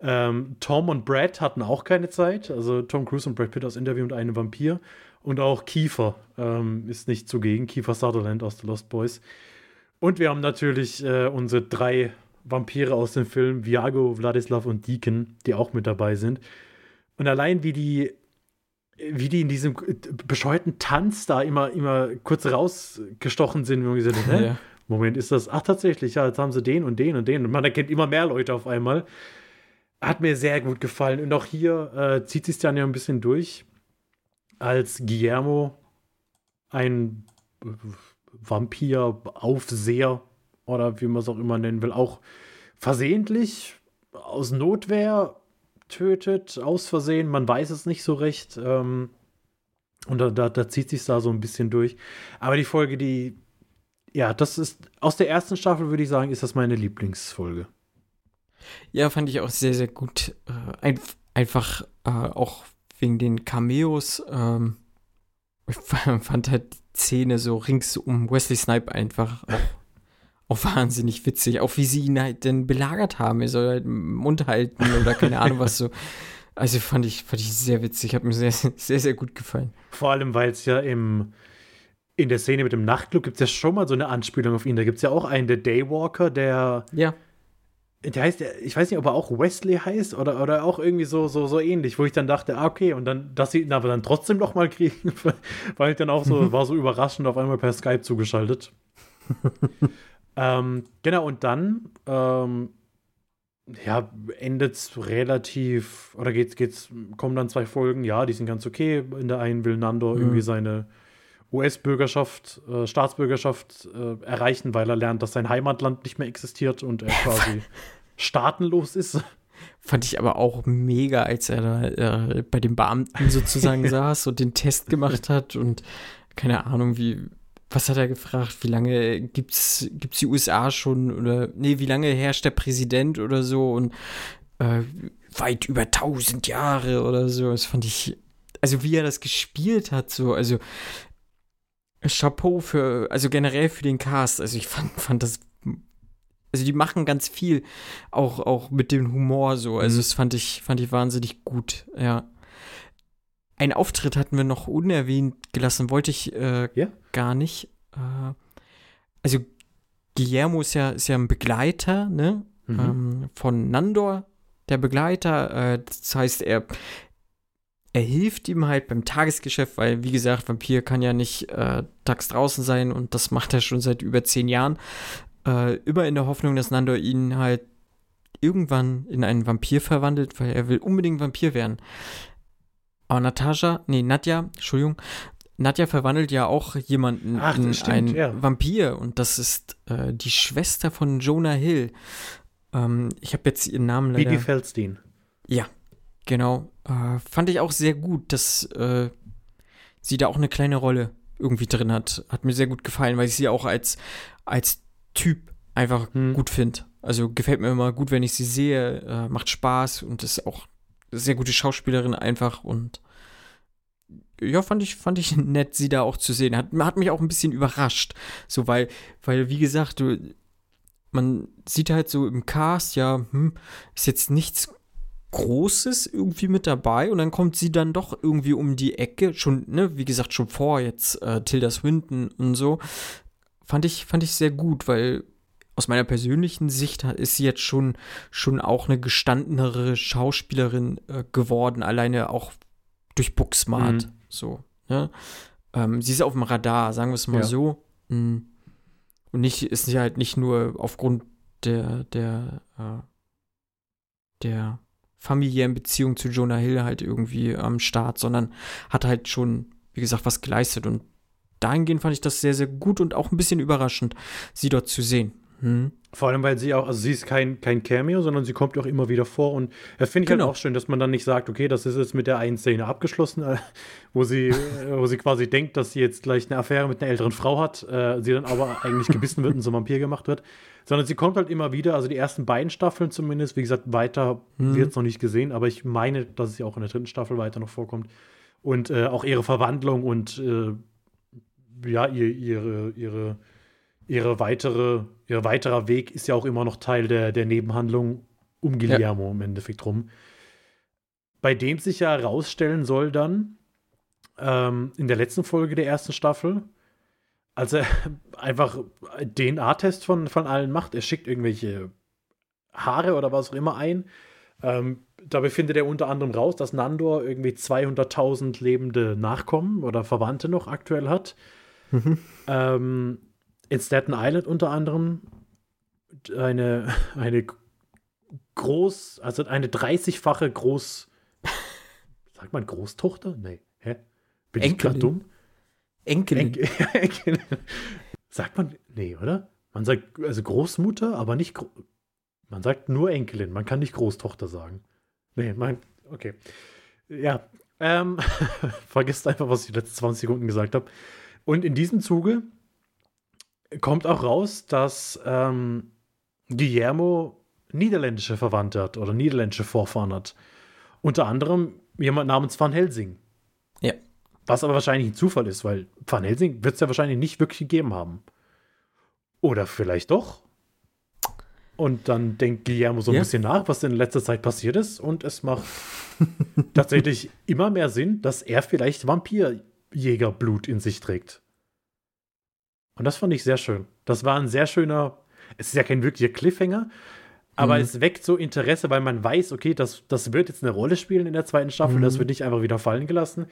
Ähm, Tom und Brad hatten auch keine Zeit, also Tom Cruise und Brad Pitt aus Interview mit einem Vampir. Und auch Kiefer ähm, ist nicht zugegen, Kiefer Sutherland aus The Lost Boys. Und wir haben natürlich äh, unsere drei Vampire aus dem Film, Viago, Vladislav und Deacon, die auch mit dabei sind. Und allein wie die, wie die in diesem bescheuerten Tanz da immer, immer kurz rausgestochen sind, wo man gesagt hat, hä? Ja. Moment, ist das, ach tatsächlich, ja, jetzt haben sie den und den und den und man erkennt immer mehr Leute auf einmal. Hat mir sehr gut gefallen. Und auch hier äh, zieht sich dann ja ein bisschen durch, als Guillermo ein Vampir-Aufseher oder wie man es auch immer nennen will, auch versehentlich aus Notwehr tötet, aus Versehen, man weiß es nicht so recht. Ähm, und da, da, da zieht sich da so ein bisschen durch. Aber die Folge, die, ja, das ist, aus der ersten Staffel würde ich sagen, ist das meine Lieblingsfolge. Ja, fand ich auch sehr, sehr gut. Äh, ein, einfach äh, auch wegen den Cameos. Ähm, ich fand halt Szene so rings um Wesley Snipe einfach auch, auch wahnsinnig witzig. Auch wie sie ihn halt denn belagert haben. Er soll halt Mund halten oder keine Ahnung was so. Also fand ich, fand ich sehr witzig. Hat mir sehr, sehr, sehr gut gefallen. Vor allem, weil es ja im, in der Szene mit dem Nachtclub gibt es ja schon mal so eine Anspielung auf ihn. Da gibt es ja auch einen, der Daywalker, der Ja. Der heißt, ich weiß nicht, ob er auch Wesley heißt oder, oder auch irgendwie so, so, so ähnlich, wo ich dann dachte, ah, okay, und dann, dass sie ihn aber dann trotzdem noch mal kriegen, weil ich dann auch so, war so überraschend auf einmal per Skype zugeschaltet. ähm, genau, und dann ähm, ja, endet relativ, oder geht's, geht's, kommen dann zwei Folgen, ja, die sind ganz okay. In der einen will Nando Mhm. irgendwie seine US-Bürgerschaft, äh, Staatsbürgerschaft äh, erreichen, weil er lernt, dass sein Heimatland nicht mehr existiert und er quasi staatenlos ist. Fand ich aber auch mega, als er da äh, bei den Beamten sozusagen saß und den Test gemacht hat und keine Ahnung, wie, was hat er gefragt? Wie lange gibt's, gibt's die USA schon oder, nee, wie lange herrscht der Präsident oder so und äh, weit über tausend Jahre oder so. Das fand ich, also wie er das gespielt hat, so, also Chapeau für, also generell für den Cast. Also ich fand, fand das, also die machen ganz viel, auch, auch mit dem Humor so. Also das fand ich, fand ich wahnsinnig gut, ja. Ein Auftritt hatten wir noch unerwähnt gelassen, wollte ich äh, Ja. gar nicht. Äh, also Guillermo ist ja, ist ja ein Begleiter, ne? Mhm. Ähm, von Nandor, der Begleiter. Äh, das heißt, er, er hilft ihm halt beim Tagesgeschäft, weil, wie gesagt, Vampir kann ja nicht äh, tags draußen sein und das macht er schon seit über zehn Jahren. Äh, immer in der Hoffnung, dass Nandor ihn halt irgendwann in einen Vampir verwandelt, weil er will unbedingt Vampir werden. Aber Natascha, nee, Nadja, Entschuldigung, Nadja verwandelt ja auch jemanden Ach, in stimmt, einen ja. Vampir und das ist äh, die Schwester von Jonah Hill. Ähm, ich habe jetzt ihren Namen leider. Bibi Feldstein. Ja, genau. Äh, fand ich auch sehr gut, dass äh, sie da auch eine kleine Rolle irgendwie drin hat. Hat mir sehr gut gefallen, weil ich sie auch als, als Typ einfach Hm. gut finde. Also gefällt mir immer gut, wenn ich sie sehe. Äh, macht Spaß und ist auch eine sehr gute Schauspielerin einfach und ja, fand ich, fand ich nett, sie da auch zu sehen. Hat, hat mich auch ein bisschen überrascht. So, weil, weil, wie gesagt, du, man sieht halt so im Cast, ja, hm, ist jetzt nichts Großes irgendwie mit dabei und dann kommt sie dann doch irgendwie um die Ecke, schon, ne, wie gesagt, schon vor jetzt äh, Tilda Swinton und so. Fand ich, fand ich sehr gut, weil aus meiner persönlichen Sicht ist sie jetzt schon, schon auch eine gestandenere Schauspielerin äh, geworden, alleine auch durch Booksmart. Mhm. So, ne? Ähm, sie ist auf dem Radar, sagen wir es mal Ja. so. Mm. Und nicht, ist sie halt nicht nur aufgrund der, der, äh, der familiären Beziehung zu Jonah Hill halt irgendwie am Start, sondern hat halt schon, wie gesagt, was geleistet. Und dahingehend fand ich das sehr, sehr gut und auch ein bisschen überraschend, sie dort zu sehen. Hm. Vor allem, weil sie auch, also sie ist kein, kein Cameo, sondern sie kommt auch immer wieder vor. Und das finde ich Genau. halt auch schön, dass man dann nicht sagt, okay, das ist jetzt mit der einen Szene abgeschlossen, äh, wo sie, äh, wo sie quasi denkt, dass sie jetzt gleich eine Affäre mit einer älteren Frau hat, äh, sie dann aber eigentlich gebissen wird und zum Vampir gemacht wird. Sondern sie kommt halt immer wieder, also die ersten beiden Staffeln zumindest, wie gesagt, weiter Mhm. wird es noch nicht gesehen, aber ich meine, dass sie auch in der dritten Staffel weiter noch vorkommt. Und äh, auch ihre Verwandlung und äh, ja, ihr, ihre, ihre, ihre weitere, ihr weiterer Weg ist ja auch immer noch Teil der, der Nebenhandlung um Guillermo im Endeffekt rum. Bei dem sich ja herausstellen soll dann ähm, in der letzten Folge der ersten Staffel, als er einfach DNA-Test von, von allen macht, er schickt irgendwelche Haare oder was auch immer ein. Ähm, dabei findet er unter anderem raus, dass Nandor irgendwie 200.000 lebende Nachkommen oder Verwandte noch aktuell hat. Ähm, in Staten Island unter anderem eine, eine groß, also eine 30-fache Groß, sagt man Großtochter? Nee, hä? Bin ich gerade Enkelin. dumm? Enkelin. Enkel, Enkelin. Sagt man, nee, oder? Man sagt also Großmutter, aber nicht, Gro man sagt nur Enkelin, man kann nicht Großtochter sagen. Nee, mein, okay. Ja, ähm, vergesst einfach, was ich die letzten 20 Sekunden gesagt habe. Und in diesem Zuge kommt auch raus, dass ähm, Guillermo niederländische Verwandte hat oder niederländische Vorfahren hat. Unter anderem jemand namens Van Helsing. Ja. Was aber wahrscheinlich ein Zufall ist, weil Van Helsing wird es ja wahrscheinlich nicht wirklich gegeben haben. Oder vielleicht doch. Und dann denkt Guillermo so ein Ja. bisschen nach, was in letzter Zeit passiert ist. Und es macht tatsächlich immer mehr Sinn, dass er vielleicht Vampirjägerblut in sich trägt. Und das fand ich sehr schön. Das war ein sehr schöner, es ist ja kein wirklicher Cliffhanger, aber Mhm. es weckt so Interesse, weil man weiß, okay, das, das wird jetzt eine Rolle spielen in der zweiten Staffel, Mhm. das wird nicht einfach wieder fallen gelassen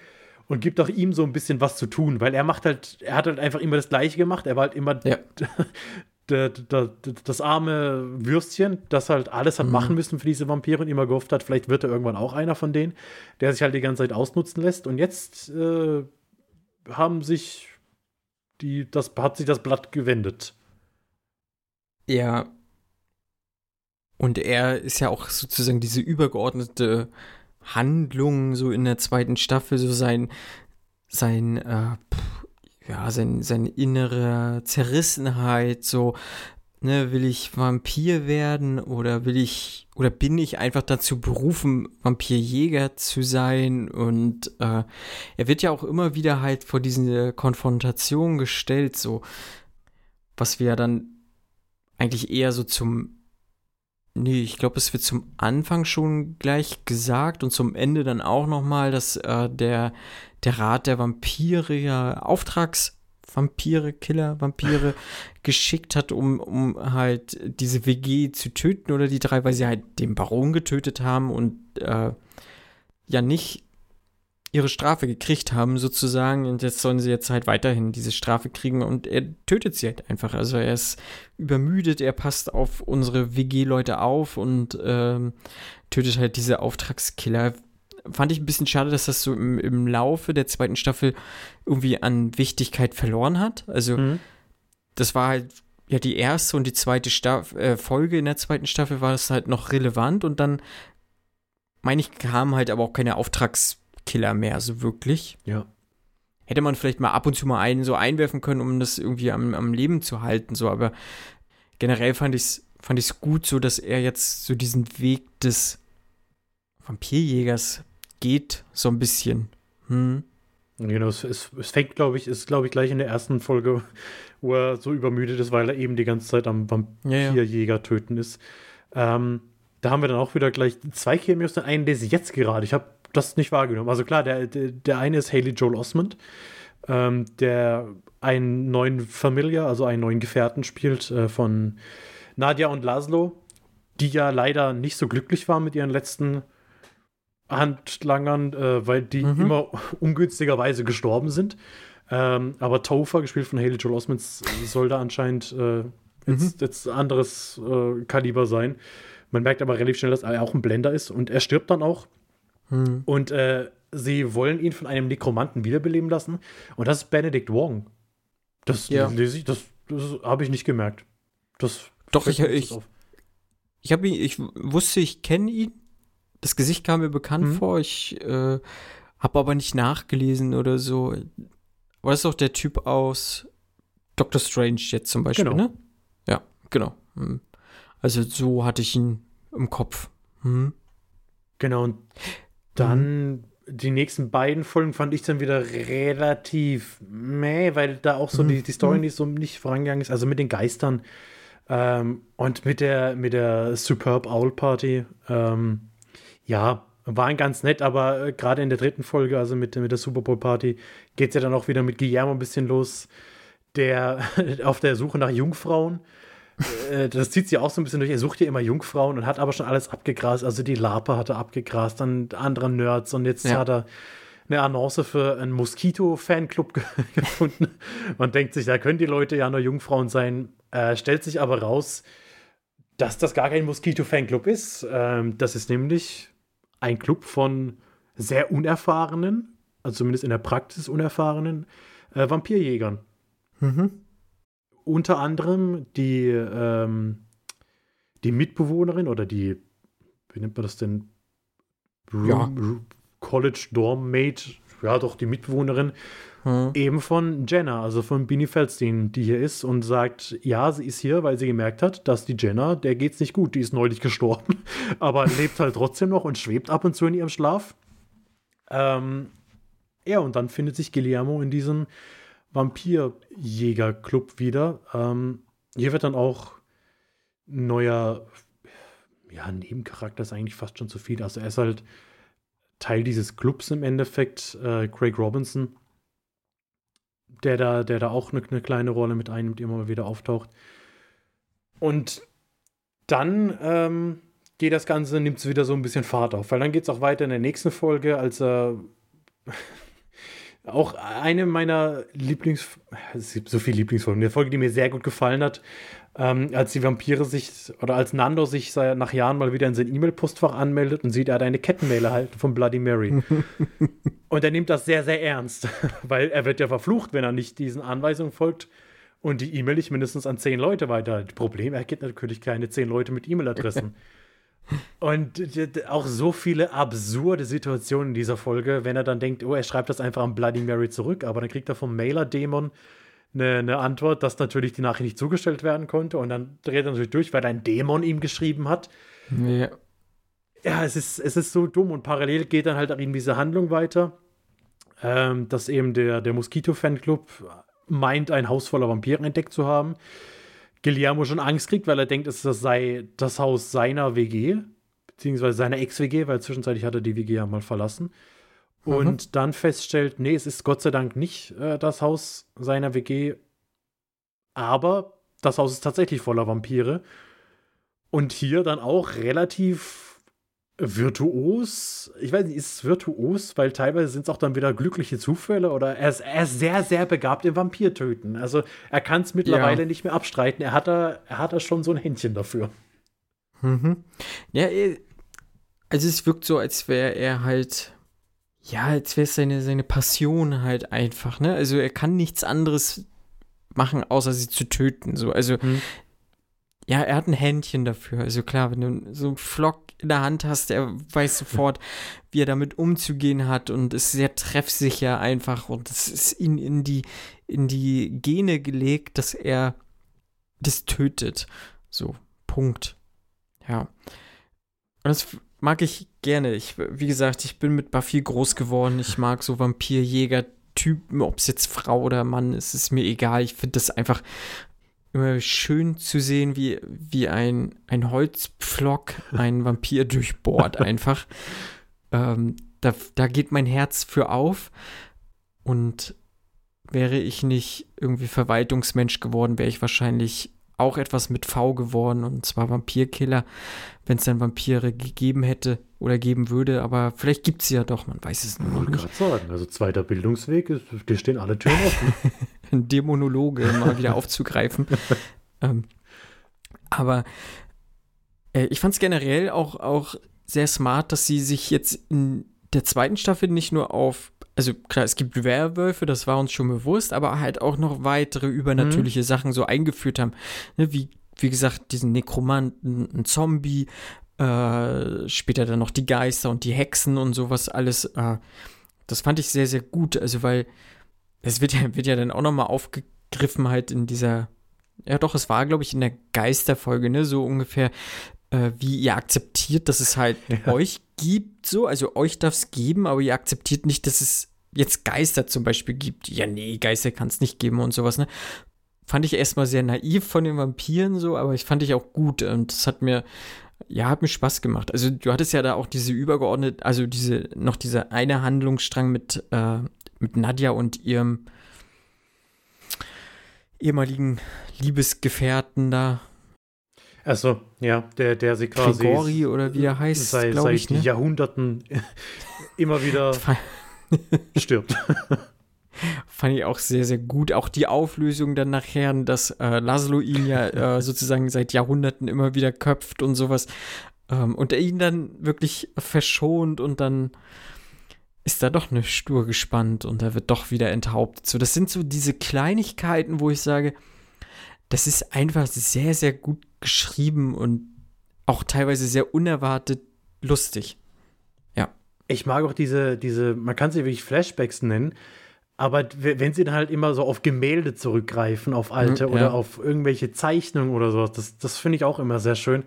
und gibt auch ihm so ein bisschen was zu tun, weil er macht halt, er hat halt einfach immer das Gleiche gemacht, er war halt immer Ja. das arme Würstchen, das halt alles hat Mhm. machen müssen für diese Vampire und immer gehofft hat, vielleicht wird er irgendwann auch einer von denen, der sich halt die ganze Zeit ausnutzen lässt. Und jetzt äh, haben sich die, das hat sich das Blatt gewendet. Ja. Und er ist ja auch sozusagen diese übergeordnete Handlung so in der zweiten Staffel, so sein, sein, äh, ja, sein, seine innere Zerrissenheit, so, ne, will ich Vampir werden oder will ich, oder bin ich einfach dazu berufen, Vampirjäger zu sein? Und äh, er wird ja auch immer wieder halt vor diese Konfrontation gestellt, so, was wir dann eigentlich eher so zum. Nee, ich glaube, es wird zum Anfang schon gleich gesagt und zum Ende dann auch nochmal, dass äh, der, der Rat der Vampire ja Auftragsvampire, Killer, Vampire geschickt hat, um, um halt diese WG zu töten oder die drei, weil sie halt den Baron getötet haben und äh, ja nicht ihre Strafe gekriegt haben, sozusagen. Und jetzt sollen sie jetzt halt weiterhin diese Strafe kriegen und er tötet sie halt einfach. Also er ist übermüdet, er passt auf unsere WG-Leute auf und ähm, tötet halt diese Auftragskiller. Fand ich ein bisschen schade, dass das so im, im Laufe der zweiten Staffel irgendwie an Wichtigkeit verloren hat. Also Mhm. das war halt ja die erste und die zweite Staff äh, Folge in der zweiten Staffel war das halt noch relevant und dann meine ich kamen halt aber auch keine Auftragskiller mehr so wirklich. Ja. Hätte man vielleicht mal ab und zu mal einen so einwerfen können, um das irgendwie am, am Leben zu halten, so, aber generell fand ich es fand ich's gut, so dass er jetzt so diesen Weg des Vampirjägers geht, so ein bisschen. Hm. Genau, es, es, es fängt, glaube ich, ist, glaube ich, gleich in der ersten Folge, wo er so übermüdet ist, weil er eben die ganze Zeit am ja. Vampirjäger töten ist. Ähm, da haben wir dann auch wieder gleich zwei Cameos. Den einen lese ich jetzt gerade. Ich habe das nicht wahrgenommen. Also klar, der, der, der eine ist Haley Joel Osment, ähm, der einen neuen Familiar, also einen neuen Gefährten spielt äh, von Nadia und Laszlo, die ja leider nicht so glücklich waren mit ihren letzten Handlangern, äh, weil die Mhm. immer ungünstigerweise gestorben sind. Ähm, aber Topher, gespielt von Haley Joel Osment, soll da anscheinend äh, jetzt, jetzt anderes äh, Kaliber sein. Man merkt aber relativ schnell, dass er auch ein Blender ist und er stirbt dann auch. Hm. Und äh, sie wollen ihn von einem Nekromanten wiederbeleben lassen. Und das ist Benedict Wong. Das Ja. lese ich, das, das habe ich nicht gemerkt. Das Doch, ich- ich-. Ich habe ihn, ich wusste, ich kenne ihn. Das Gesicht kam mir bekannt Mhm. vor. Ich äh, habe aber nicht nachgelesen oder so. Aber das ist doch der Typ aus Doctor Strange jetzt zum Beispiel, Genau. ne? Ja, genau. Hm. Also so hatte ich ihn im Kopf. Hm. Genau, und dann die nächsten beiden Folgen fand ich dann wieder relativ meh, weil da auch so Mhm. die, die Story nicht so nicht vorangegangen ist. Also mit den Geistern ähm, und mit der, mit der Superb Owl Party. Ähm, ja, waren ganz nett, aber äh, gerade in der dritten Folge, also mit, mit der Super Bowl Party, geht es ja dann auch wieder mit Guillermo ein bisschen los, der auf der Suche nach Jungfrauen. Äh, das zieht sich auch so ein bisschen durch. Er sucht ja immer Jungfrauen und hat aber schon alles abgegrast. Also die Larpe hat er abgegrast, dann andere Nerds und jetzt Ja. hat er eine Annonce für einen Moskito-Fanclub ge gefunden und denkt sich, da können die Leute ja nur Jungfrauen sein. Äh, stellt sich aber raus, dass das gar kein Moskito-Fanclub ist. Ähm, das ist nämlich ein Club von sehr unerfahrenen, also zumindest in der Praxis unerfahrenen äh, Vampirjägern. Mhm. Unter anderem die, ähm, die Mitbewohnerin oder die, wie nennt man das denn? Room, Ja. College Dorm Mate, ja doch, die Mitbewohnerin, Hm. eben von Jenna, also von Bini Feldstein, die hier ist und sagt, ja, sie ist hier, weil sie gemerkt hat, dass die Jenna, der geht's nicht gut, die ist neulich gestorben, aber lebt halt trotzdem noch und schwebt ab und zu in ihrem Schlaf. Ähm, ja, und dann findet sich Guillermo in diesem Vampirjäger-Club wieder. Ähm, hier wird dann auch ein neuer, ja, Nebencharakter ist eigentlich fast schon zu viel. Also er ist halt Teil dieses Clubs im Endeffekt, äh, Craig Robinson, der da, der da auch eine, eine kleine Rolle mit einnimmt, immer mal wieder auftaucht. Und dann ähm, geht das Ganze, nimmt es wieder so ein bisschen Fahrt auf, weil dann geht es auch weiter in der nächsten Folge, als er Auch eine meiner Lieblings... So viele Lieblingsfolgen. Eine Folge, die mir sehr gut gefallen hat, ähm, als die Vampire sich, oder als Nando sich nach Jahren mal wieder in sein E-Mail-Postfach anmeldet und sieht, er hat eine Kettenmail erhalten von Bloody Mary. und er nimmt das sehr, sehr ernst, weil er wird ja verflucht, wenn er nicht diesen Anweisungen folgt und die E-Mail nicht mindestens an zehn Leute weiter. Problem, er gibt natürlich keine zehn Leute mit E-Mail-Adressen. Und auch so viele absurde Situationen in dieser Folge, wenn er dann denkt, oh, er schreibt das einfach an Bloody Mary zurück, aber dann kriegt er vom Mailer-Dämon eine, eine, Antwort, dass natürlich die Nachricht nicht zugestellt werden konnte und dann dreht er natürlich durch, weil ein Dämon ihm geschrieben hat. Ja. Ja, es ist, es ist so dumm und parallel geht dann halt auch eben diese Handlung weiter, ähm, dass eben der, der Moskito-Fanclub meint, ein Haus voller Vampire entdeckt zu haben. Guillermo schon Angst kriegt, weil er denkt, es sei das Haus seiner WG, beziehungsweise seiner Ex-WG, weil zwischenzeitlich hat er die WG ja mal verlassen. Und mhm. dann feststellt, nee, es ist Gott sei Dank nicht äh, das Haus seiner WG, aber das Haus ist tatsächlich voller Vampire. Und hier dann auch relativ virtuos. Ich weiß nicht, ist es virtuos, weil teilweise sind es auch dann wieder glückliche Zufälle oder er ist, er ist sehr, sehr begabt im Vampirtöten. Also er kann es mittlerweile ja. nicht mehr abstreiten. Er hat da, er hat da schon so ein Händchen dafür. Mhm. Ja, also es wirkt so, als wäre er halt, ja, als wäre es seine, seine Passion halt einfach, ne? Also er kann nichts anderes machen, außer sie zu töten. So, also mhm. Ja, er hat ein Händchen dafür. Also klar, wenn du so einen Flock in der Hand hast, er weiß sofort, wie er damit umzugehen hat und ist sehr treffsicher einfach und es ist ihm in die, in die Gene gelegt, dass er das tötet. So, Punkt. Ja. Und das mag ich gerne. Ich, wie gesagt, ich bin mit Buffy groß geworden. Ich mag so Vampirjäger-Typen, ob es jetzt Frau oder Mann ist, ist mir egal. Ich finde das einfach immer schön zu sehen, wie, wie ein, ein Holzpflock ein Vampir durchbohrt einfach. ähm, da, da geht mein Herz für auf. Und wäre ich nicht irgendwie Verwaltungsmensch geworden, wäre ich wahrscheinlich auch etwas mit V geworden und zwar Vampirkiller, wenn es dann Vampire gegeben hätte oder geben würde, aber vielleicht gibt es sie ja doch, man weiß es noch nicht. Ich sagen, also zweiter Bildungsweg, ist, dir stehen alle Türen offen. Dämonologe mal wieder aufzugreifen. ähm, aber äh, ich fand es generell auch, auch sehr smart, dass sie sich jetzt in der zweiten Staffel nicht nur auf, also klar, es gibt Werwölfe, das war uns schon bewusst, aber halt auch noch weitere übernatürliche mhm. Sachen so eingeführt haben. Ne, wie, wie gesagt, diesen Nekromanten, ein Zombie, äh, später dann noch die Geister und die Hexen und sowas alles. Äh, das fand ich sehr, sehr gut. Also, weil es wird ja, wird ja dann auch nochmal aufgegriffen halt in dieser, ja doch, es war, glaube ich, in der Geisterfolge, ne, so ungefähr, äh, wie ihr akzeptiert, dass es halt ja. euch gibt, so, also euch darf es geben, aber ihr akzeptiert nicht, dass es jetzt Geister zum Beispiel gibt. Ja, nee, Geister kann es nicht geben und sowas, ne. Fand ich erstmal sehr naiv von den Vampiren so, aber ich fand ich auch gut und das hat mir, ja, hat mir Spaß gemacht. Also du hattest ja da auch diese übergeordnet, also diese, noch diese eine Handlungsstrang mit, äh, mit Nadja und ihrem ehemaligen Liebesgefährten da. Achso, ja, der, der sie quasi. Grigori oder wie er heißt, seit, seit ich, ne? Jahrhunderten immer wieder stirbt. Fand ich auch sehr, sehr gut. Auch die Auflösung dann nachher, dass äh, Laszlo ihn ja äh, sozusagen seit Jahrhunderten immer wieder köpft und sowas. Ähm, und er ihn dann wirklich verschont und dann ist da doch eine Stur gespannt und er wird doch wieder enthauptet. So, das sind so diese Kleinigkeiten, wo ich sage, das ist einfach sehr, sehr gut geschrieben und auch teilweise sehr unerwartet lustig. Ja. Ich mag auch diese, diese, man kann sie wirklich Flashbacks nennen, aber wenn sie dann halt immer so auf Gemälde zurückgreifen, auf alte mhm, ja. oder auf irgendwelche Zeichnungen oder sowas, das, das finde ich auch immer sehr schön.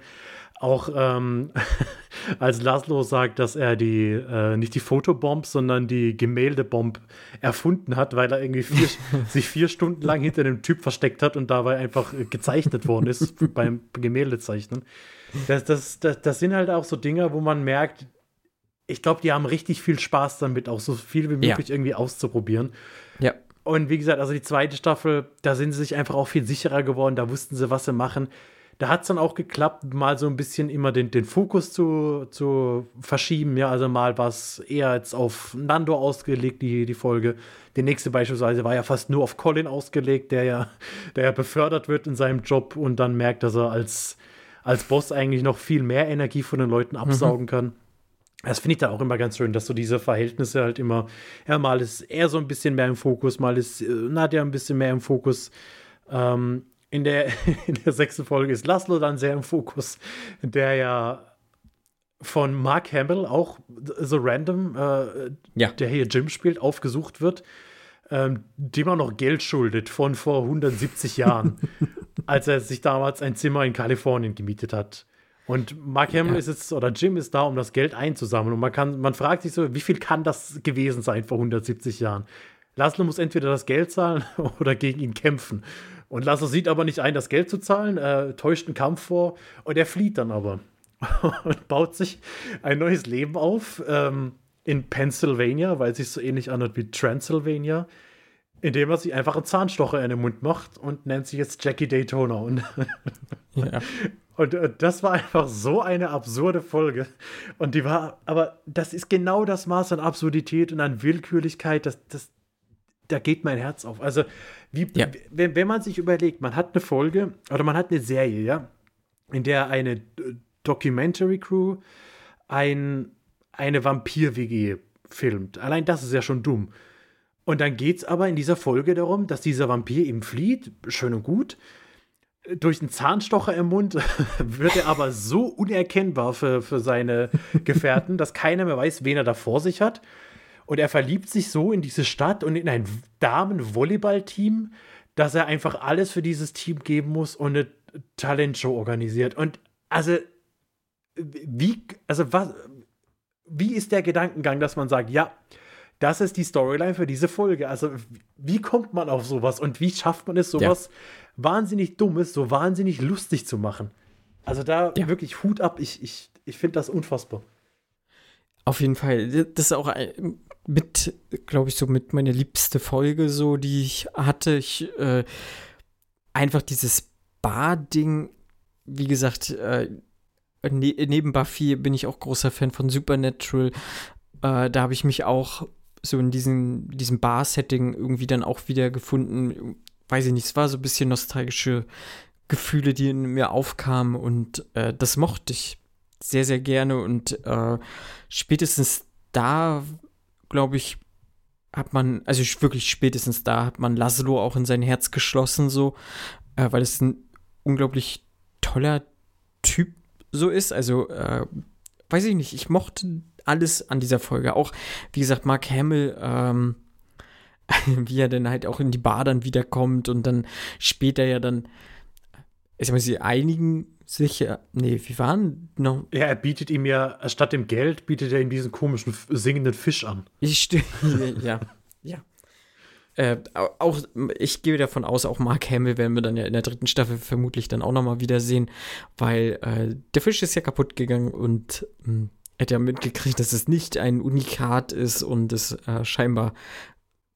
Auch ähm, als Laszlo sagt, dass er die, äh, nicht die Fotobomb, sondern die Gemäldebomb erfunden hat, weil er irgendwie vier, sich vier Stunden lang hinter dem Typ versteckt hat und dabei einfach gezeichnet worden ist beim Gemäldezeichnen. Das, das, das, das sind halt auch so Dinge, wo man merkt, ich glaube, die haben richtig viel Spaß damit, auch so viel wie möglich ja. irgendwie auszuprobieren. Ja. Und wie gesagt, also die zweite Staffel, da sind sie sich einfach auch viel sicherer geworden, da wussten sie, was sie machen da hat es dann auch geklappt, mal so ein bisschen immer den, den Fokus zu, zu verschieben. Ja, also mal war es eher jetzt auf Nando ausgelegt, die, die Folge. Die nächste beispielsweise war ja fast nur auf Colin ausgelegt, der ja, der ja befördert wird in seinem Job und dann merkt, dass er als, als Boss eigentlich noch viel mehr Energie von den Leuten absaugen mhm. kann. Das finde ich dann auch immer ganz schön, dass so diese Verhältnisse halt immer, ja, mal ist er so ein bisschen mehr im Fokus, mal ist äh, Nadja ein bisschen mehr im Fokus. Ähm, in der, in der sechsten Folge ist Laszlo dann sehr im Fokus, der ja von Mark Hamill auch so random, äh, ja. der hier Jim spielt, aufgesucht wird, ähm, dem er noch Geld schuldet von vor 170 Jahren, als er sich damals ein Zimmer in Kalifornien gemietet hat. Und Mark Hamill ja. ist jetzt, oder Jim ist da, um das Geld einzusammeln. Und man kann, man fragt sich so, wie viel kann das gewesen sein vor 170 Jahren? Laszlo muss entweder das Geld zahlen oder gegen ihn kämpfen. Und Laszlo sieht aber nicht ein, das Geld zu zahlen, äh, täuscht einen Kampf vor und er flieht dann aber und baut sich ein neues Leben auf ähm, in Pennsylvania, weil es sich so ähnlich anhört wie Transylvania, indem er sich einfach einen Zahnstocher in den Mund macht und nennt sich jetzt Jackie Daytona. Und, ja. und äh, das war einfach so eine absurde Folge. Und die war, aber das ist genau das Maß an Absurdität und an Willkürlichkeit, das, das, da geht mein Herz auf. Also, wie, ja. wenn, wenn man sich überlegt, man hat eine Folge oder man hat eine Serie, ja, in der eine äh, Documentary Crew ein, eine Vampir-WG filmt. Allein das ist ja schon dumm. Und dann geht es aber in dieser Folge darum, dass dieser Vampir ihm flieht, schön und gut. Durch einen Zahnstocher im Mund wird er aber so unerkennbar für, für seine Gefährten, dass keiner mehr weiß, wen er da vor sich hat. Und er verliebt sich so in diese Stadt und in ein Damen-Volleyball-Team, dass er einfach alles für dieses Team geben muss und eine Talentshow organisiert. Und also, wie, also was, wie ist der Gedankengang, dass man sagt, ja, das ist die Storyline für diese Folge. Also, wie kommt man auf sowas und wie schafft man es, sowas ja. Wahnsinnig Dummes, so wahnsinnig lustig zu machen? Also, da ja. wirklich Hut ab. Ich, ich, ich finde das unfassbar. Auf jeden Fall. Das ist auch mit, glaube ich, so mit meiner liebste Folge, so, die ich hatte. Ich, äh, einfach dieses Bar-Ding, wie gesagt, äh, ne neben Buffy bin ich auch großer Fan von Supernatural. Äh, da habe ich mich auch so in diesem, diesem Bar-Setting irgendwie dann auch wieder gefunden. Weiß ich nicht, es war so ein bisschen nostalgische Gefühle, die in mir aufkamen und äh, das mochte ich sehr, sehr gerne und äh, spätestens da glaube ich, hat man, also wirklich spätestens da hat man Laszlo auch in sein Herz geschlossen, so, äh, weil es ein unglaublich toller Typ so ist. Also, äh, weiß ich nicht, ich mochte alles an dieser Folge. Auch, wie gesagt, Mark Hamill, ähm, wie er dann halt auch in die Bar dann wiederkommt und dann später ja dann, ich sag mal, sie einigen Sicher, nee, wie waren noch? Ja, er bietet ihm ja, statt dem Geld, bietet er ihm diesen komischen singenden Fisch an. Ich ja, ja. Äh, auch, ich gehe davon aus, auch Mark Hamill werden wir dann ja in der dritten Staffel vermutlich dann auch nochmal wiedersehen, weil äh, der Fisch ist ja kaputt gegangen und mh, er hat ja mitgekriegt, dass es nicht ein Unikat ist und es äh, scheinbar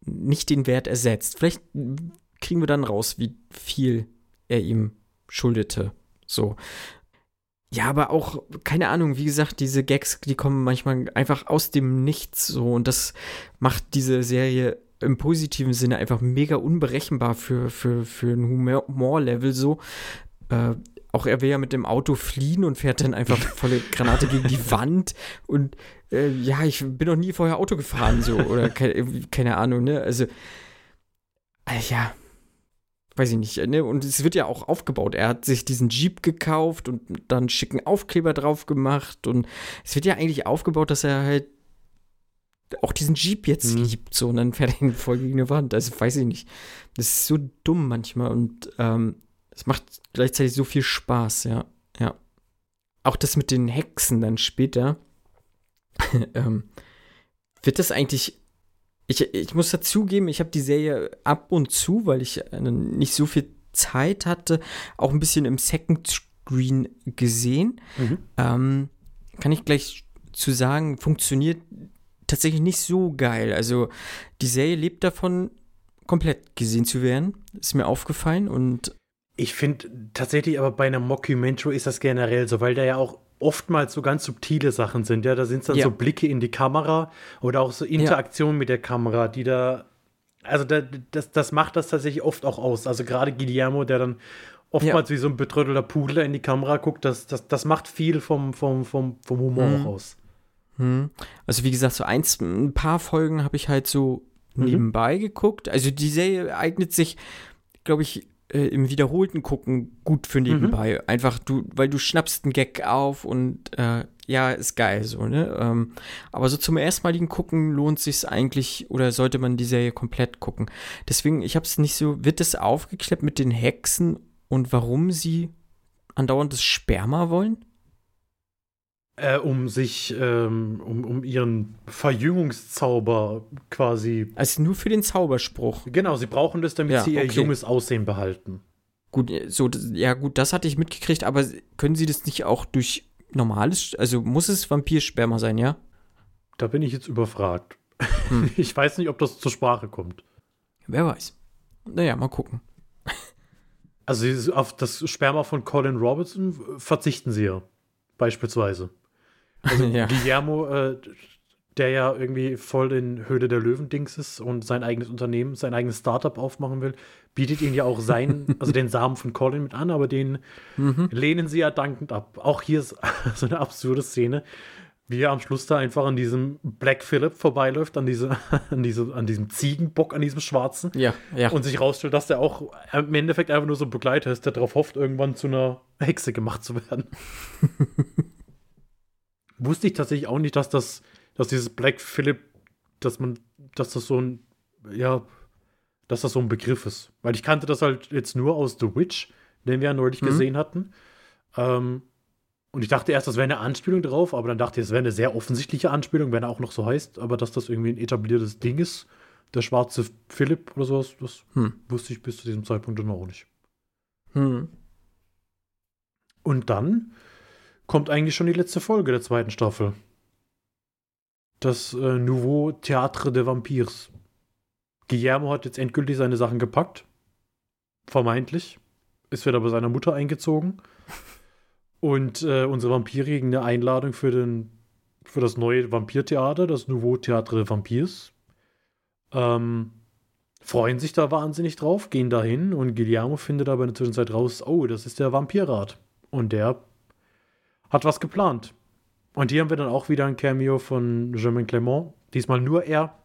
nicht den Wert ersetzt. Vielleicht kriegen wir dann raus, wie viel er ihm schuldete. So. Ja, aber auch, keine Ahnung, wie gesagt, diese Gags, die kommen manchmal einfach aus dem Nichts so und das macht diese Serie im positiven Sinne einfach mega unberechenbar für, für, für ein Humor-Level so. Äh, auch er will ja mit dem Auto fliehen und fährt dann einfach volle Granate gegen die Wand und äh, ja, ich bin noch nie vorher Auto gefahren so oder keine, keine Ahnung, ne? Also, äh, ja, weiß ich nicht, ne? Und es wird ja auch aufgebaut. Er hat sich diesen Jeep gekauft und dann schicken Aufkleber drauf gemacht. Und es wird ja eigentlich aufgebaut, dass er halt auch diesen Jeep jetzt mhm. liebt. So, und dann fährt er ihn voll gegen eine Wand. Also weiß ich nicht. Das ist so dumm manchmal und ähm, es macht gleichzeitig so viel Spaß, ja. Ja. Auch das mit den Hexen dann später. ähm, wird das eigentlich ich, ich muss dazugeben, ich habe die Serie ab und zu, weil ich nicht so viel Zeit hatte, auch ein bisschen im Second Screen gesehen. Mhm. Ähm, kann ich gleich zu sagen, funktioniert tatsächlich nicht so geil. Also die Serie lebt davon, komplett gesehen zu werden. Ist mir aufgefallen und Ich finde tatsächlich aber bei einer Mockumentary ist das generell so, weil da ja auch oftmals so ganz subtile Sachen sind. Ja, da sind dann Ja. so Blicke in die Kamera oder auch so Interaktionen mit der Kamera, die da, also da, das, das macht das tatsächlich oft auch aus. Also gerade Guillermo, der dann oftmals wie so ein betröttelter Pudel in die Kamera guckt, das, das, das macht viel vom, vom, vom, vom Humor Mhm. auch aus. Hm. Also wie gesagt, so eins, ein paar Folgen habe ich halt so Mhm. nebenbei geguckt. Also die Serie eignet sich, glaube ich, äh, im wiederholten Gucken gut für nebenbei. Mhm. Einfach du, weil du schnappst einen Gag auf und äh, ja, ist geil so, ne? Ähm, aber so zum erstmaligen Gucken lohnt sich eigentlich oder sollte man die Serie komplett gucken. Deswegen, ich habe es nicht so, wird es aufgeklärt mit den Hexen und warum sie andauernd das Sperma wollen? Äh, um sich, ähm, um, um ihren Verjüngungszauber quasi. Also nur für den Zauberspruch. Genau, sie brauchen das, damit Ja, sie ihr okay. junges Aussehen behalten. Gut, so, das- ja gut, das hatte ich mitgekriegt, aber können Sie das nicht auch durch normales, also muss es Vampirsperma sein, ja? Da bin ich jetzt überfragt. Hm. Ich weiß nicht, ob das zur Sprache kommt. Wer weiß. Naja, mal gucken. Also auf das Sperma von Colin Robertson verzichten sie ja. Beispielsweise. Also ja. Guillermo, äh, der ja irgendwie voll in Höhle der Löwen-Dings ist und sein eigenes Unternehmen, sein eigenes Startup aufmachen will, bietet ihnen ja auch sein, also den Samen von Colin mit an, aber den Mhm. lehnen sie ja dankend ab. Auch hier ist so eine absurde Szene, wie er am Schluss da einfach an diesem Black Phillip vorbeiläuft, an, diese, an, diese, an diesem Ziegenbock, an diesem Schwarzen. Ja, ja. Und sich rausstellt, dass der auch im Endeffekt einfach nur so ein Begleiter ist, der darauf hofft, irgendwann zu einer Hexe gemacht zu werden. Wusste ich tatsächlich auch nicht, dass das, dass dieses Black Phillip, dass man, dass das so ein, ja, dass das so ein Begriff ist. Weil ich kannte das halt jetzt nur aus The Witch, den wir ja neulich Mhm. gesehen hatten. Ähm, und ich dachte erst, das wäre eine Anspielung drauf, aber dann dachte ich, es wäre eine sehr offensichtliche Anspielung, wenn er auch noch so heißt, aber dass das irgendwie ein etabliertes Ding ist, der schwarze Philipp oder sowas, das Hm. wusste ich bis zu diesem Zeitpunkt dann auch nicht. Hm. Und dann kommt eigentlich schon die letzte Folge der zweiten Staffel. Das äh, Nouveau Théâtre des Vampires. Guillermo hat jetzt endgültig seine Sachen gepackt. Vermeintlich. Ist wieder bei seiner Mutter eingezogen. Und äh, unsere Vampire kriegen eine Einladung für, den, für das neue Vampirtheater, das Nouveau Théâtre des Vampires. Ähm, freuen sich da wahnsinnig drauf, gehen dahin und Guillermo findet aber in der Zwischenzeit raus, oh, das ist der Vampirrat. Und der hat was geplant. Und hier haben wir dann auch wieder ein Cameo von Germain Clement. Diesmal nur er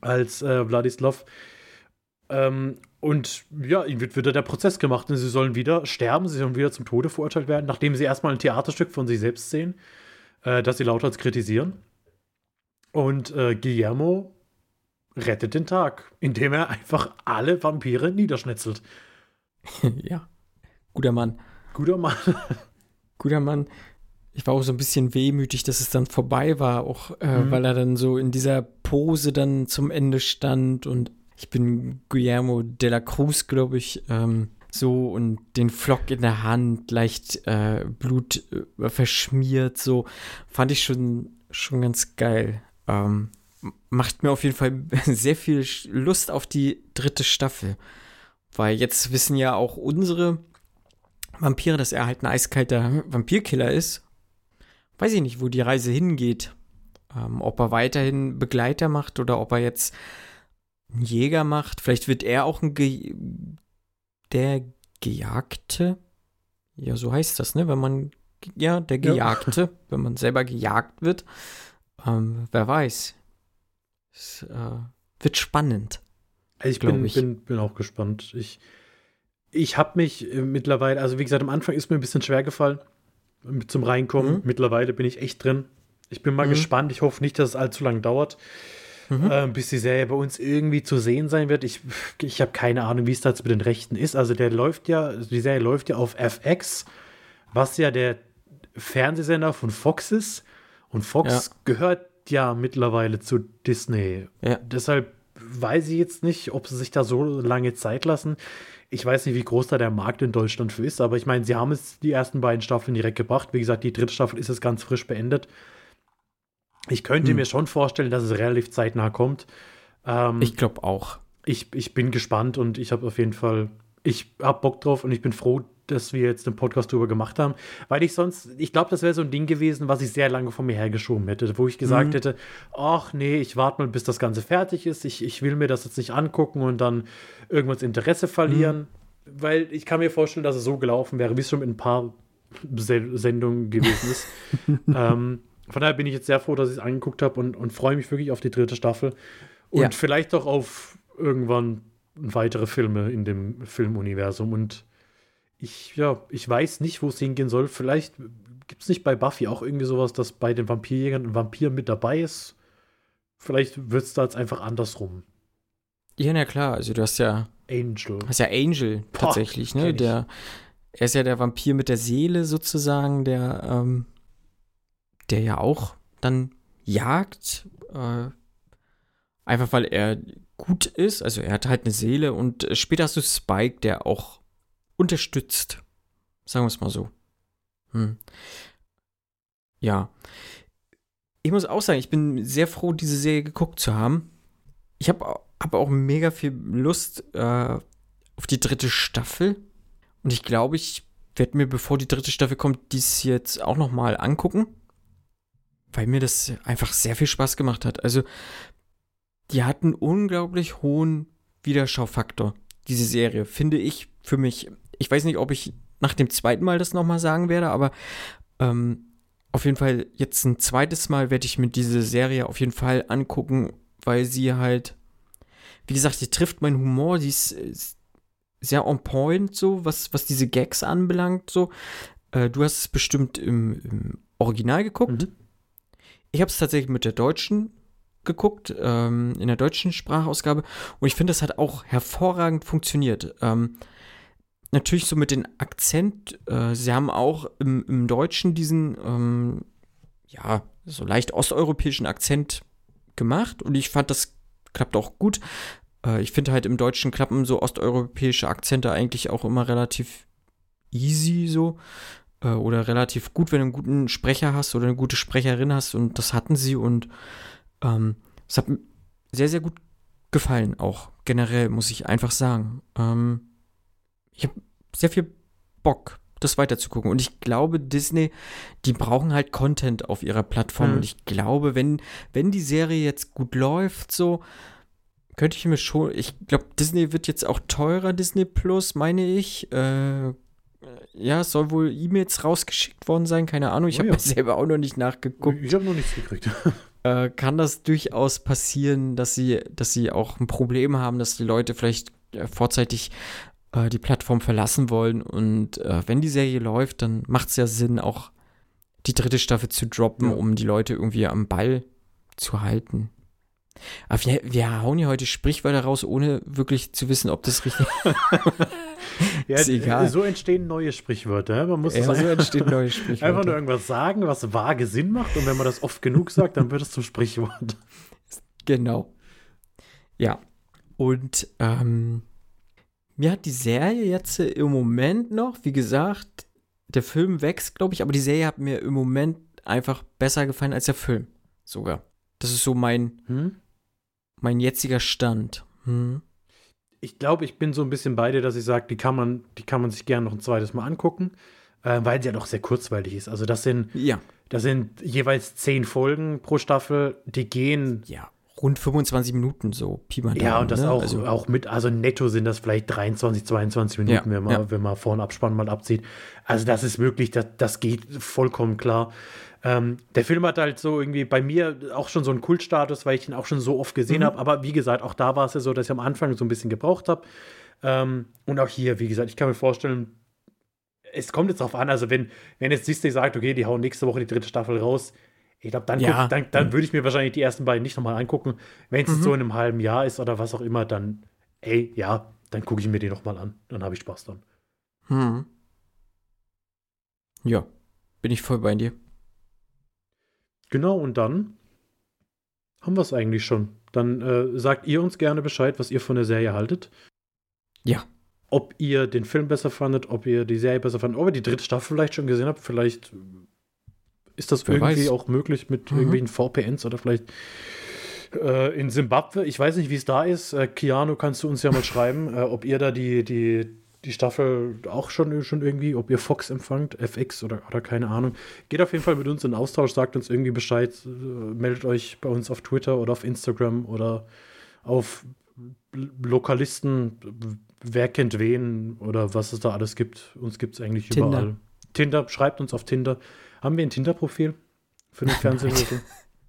als äh, Wladislav. Ähm, und ja, ihm wird wieder der Prozess gemacht und sie sollen wieder sterben, sie sollen wieder zum Tode verurteilt werden, nachdem sie erstmal ein Theaterstück von sich selbst sehen, äh, das sie lauthals kritisieren. Und äh, Guillermo rettet den Tag, indem er einfach alle Vampire niederschnetzelt. ja. Guter Mann. Guter Mann. Guter Mann. Ich war auch so ein bisschen wehmütig, dass es dann vorbei war, auch äh, Mhm. weil er dann so in dieser Pose dann zum Ende stand und ich bin Guillermo de la Cruz, glaube ich, ähm, so und den Flock in der Hand, leicht äh, Blut äh, verschmiert, so fand ich schon, schon ganz geil. Ähm, macht mir auf jeden Fall sehr viel Lust auf die dritte Staffel, weil jetzt wissen ja auch unsere Vampire, dass er halt ein eiskalter Vampirkiller ist. Weiß ich nicht, wo die Reise hingeht. Ähm, ob er weiterhin Begleiter macht oder ob er jetzt einen Jäger macht. Vielleicht wird er auch ein Ge der Gejagte. Ja, so heißt das, ne? Wenn man, ja, der Ja. Gejagte, wenn man selber gejagt wird. Ähm, wer weiß. Es äh, wird spannend. Ich, bin, ich. bin, bin auch gespannt. Ich, ich habe mich äh, mittlerweile, also wie gesagt, am Anfang ist mir ein bisschen schwer gefallen mit zum Reinkommen. Mhm. Mittlerweile bin ich echt drin. Ich bin mal Mhm. gespannt. Ich hoffe nicht, dass es allzu lang dauert, Mhm. äh, bis die Serie bei uns irgendwie zu sehen sein wird. Ich, ich habe keine Ahnung, wie es da jetzt mit den Rechten ist. Also der läuft ja, die Serie läuft ja auf FX, was ja der Fernsehsender von Fox ist. Und Fox gehört ja mittlerweile zu Disney. Ja. Deshalb weiß ich jetzt nicht, ob sie sich da so lange Zeit lassen. Ich weiß nicht, wie groß da der Markt in Deutschland für ist, aber ich meine, sie haben es die ersten beiden Staffeln direkt gebracht. Wie gesagt, die dritte Staffel ist jetzt ganz frisch beendet. Ich könnte Hm. mir schon vorstellen, dass es relativ zeitnah kommt. Ähm, Ich glaube auch. ich, ich bin gespannt und ich habe auf jeden Fall ich hab Bock drauf und ich bin froh, dass wir jetzt den Podcast darüber gemacht haben, weil ich sonst, ich glaube, das wäre so ein Ding gewesen, was ich sehr lange von mir hergeschoben hätte, wo ich gesagt Mhm. hätte, ach nee, ich warte mal, bis das Ganze fertig ist, ich, ich will mir das jetzt nicht angucken und dann irgendwann das Interesse verlieren, weil ich kann mir vorstellen, dass es so gelaufen wäre, wie es schon mit ein paar Se Sendungen gewesen ist. ähm, von daher bin ich jetzt sehr froh, dass ich es angeguckt habe und, und freue mich wirklich auf die dritte Staffel und Ja. vielleicht auch auf irgendwann weitere Filme in dem Filmuniversum und ich, ja, ich weiß nicht, wo es hingehen soll. Vielleicht gibt es nicht bei Buffy auch irgendwie sowas, dass bei den Vampirjägern ein Vampir mit dabei ist. Vielleicht wird es da jetzt einfach andersrum. Ja, na klar, also du hast ja, Angel. hast ja Angel tatsächlich, ne? Der, er ist ja der Vampir mit der Seele sozusagen, der, ähm, der ja auch dann jagt, äh, einfach weil er gut ist, also er hat halt eine Seele und später hast du Spike, der auch unterstützt, sagen wir es mal so. Hm. Ja. Ich muss auch sagen, ich bin sehr froh, diese Serie geguckt zu haben. Ich habe hab auch mega viel Lust äh, auf die dritte Staffel. Und ich glaube, ich werde mir, bevor die dritte Staffel kommt, dies jetzt auch noch mal angucken. Weil mir das einfach sehr viel Spaß gemacht hat. Also, die hat einen unglaublich hohen Wiederschaufaktor, diese Serie, finde ich für mich. Ich weiß nicht, ob ich nach dem zweiten Mal das noch mal sagen werde, aber ähm, auf jeden Fall jetzt ein zweites Mal werde ich mir diese Serie auf jeden Fall angucken, weil sie halt, wie gesagt, die trifft meinen Humor, die ist, ist sehr on point, so, was, was diese Gags anbelangt, so. Äh, du hast es bestimmt im, im Original geguckt. Mhm. Ich habe es tatsächlich mit der deutschen geguckt, ähm, in der deutschen Sprachausgabe. Und ich finde, das hat auch hervorragend funktioniert. Ähm, natürlich so mit dem Akzent. Äh, sie haben auch im, im Deutschen diesen, ähm, ja, so leicht osteuropäischen Akzent gemacht. Und ich fand, das klappt auch gut. Äh, ich finde halt im Deutschen klappen so osteuropäische Akzente eigentlich auch immer relativ easy so. Äh, oder relativ gut, wenn du einen guten Sprecher hast oder eine gute Sprecherin hast. Und das hatten sie. Und ähm, es hat mir sehr, sehr gut gefallen, auch generell, muss ich einfach sagen. Ähm, ich habe sehr viel Bock, das weiterzugucken. Und ich glaube, Disney, die brauchen halt Content auf ihrer Plattform. Mhm. Und ich glaube, wenn, wenn die Serie jetzt gut läuft, so, könnte ich mir schon, ich glaube, Disney wird jetzt auch teurer, Disney Plus, meine ich. Äh, ja, es soll wohl E-Mails rausgeschickt worden sein, keine Ahnung. Ich Oh habe ja. selber auch noch nicht nachgeguckt Ich habe noch nichts gekriegt. äh, kann das durchaus passieren, dass sie, dass sie auch ein Problem haben, dass die Leute vielleicht äh, vorzeitig äh, die Plattform verlassen wollen. Und äh, wenn die Serie läuft, dann macht es ja Sinn, auch die dritte Staffel zu droppen, Ja. um die Leute irgendwie am Ball zu halten. Aber wir, wir hauen ja heute Sprichwörter raus, ohne wirklich zu wissen, ob das richtig Ja, Ist egal. So entstehen neue Sprichwörter. Man muss Ja, so entstehen neue Sprichwörter. einfach nur irgendwas sagen, was vage Sinn macht. Und wenn man das oft genug sagt, dann wird es zum Sprichwort. Genau. Ja. Und ähm, mir hat die Serie jetzt im Moment noch, wie gesagt, der Film wächst, glaube ich, aber die Serie hat mir im Moment einfach besser gefallen als der Film. Sogar. Das ist so mein, Hm? mein jetziger Stand. Hm. Ich glaube, ich bin so ein bisschen bei dir, dass ich sage, die kann man, die kann man sich gerne noch ein zweites Mal angucken, äh, weil sie ja doch sehr kurzweilig ist. Also das sind, Ja. das sind jeweils zehn Folgen pro Staffel, die gehen Ja. Rund 25 Minuten so. Pi mal Ja, Daumen, und das ne? auch, Also, auch mit, also netto sind das vielleicht 23, 22 Minuten, Ja, wenn, man, ja. wenn man vor und Abspann mal abzieht. Also das ist wirklich, das, das geht vollkommen klar. Ähm, der Film hat halt so irgendwie bei mir auch schon so einen Kultstatus, weil ich ihn auch schon so oft gesehen Mhm. habe. Aber wie gesagt, auch da war es ja so, dass ich am Anfang so ein bisschen gebraucht habe. Ähm, und auch hier, wie gesagt, ich kann mir vorstellen, es kommt jetzt drauf an, also wenn, wenn jetzt Disney sagt, okay, die hauen nächste Woche die dritte Staffel raus, ich glaube, dann, Ja. dann, dann würde ich mir wahrscheinlich die ersten beiden nicht nochmal angucken. Wenn es Mhm. so in einem halben Jahr ist oder was auch immer, dann, ey, ja, dann gucke ich mir die nochmal an. Dann habe ich Spaß dran. hm. Ja. Bin ich voll bei dir. Genau, und dann haben wir es eigentlich schon. Dann äh, sagt ihr uns gerne Bescheid, was ihr von der Serie haltet. Ja. Ob ihr den Film besser fandet, ob ihr die Serie besser fandet, ob ihr die dritte Staffel vielleicht schon gesehen habt. Vielleicht ist das Wer irgendwie weiß. auch möglich mit Mhm. irgendwelchen VPNs oder vielleicht äh, in Simbabwe. Ich weiß nicht, wie es da ist. Äh, Keanu, kannst du uns ja mal schreiben, äh, ob ihr da die, die die Staffel auch schon, schon irgendwie, ob ihr Fox empfangt, FX oder, oder keine Ahnung. Geht auf jeden Fall mit uns in Austausch, sagt uns irgendwie Bescheid, äh, meldet euch bei uns auf Twitter oder auf Instagram oder auf Lokalisten, wer kennt wen oder was es da alles gibt. Uns gibt es eigentlich Tinder. überall. Tinder, schreibt uns auf Tinder. Haben wir ein Tinder-Profil für den Fernsehmittel?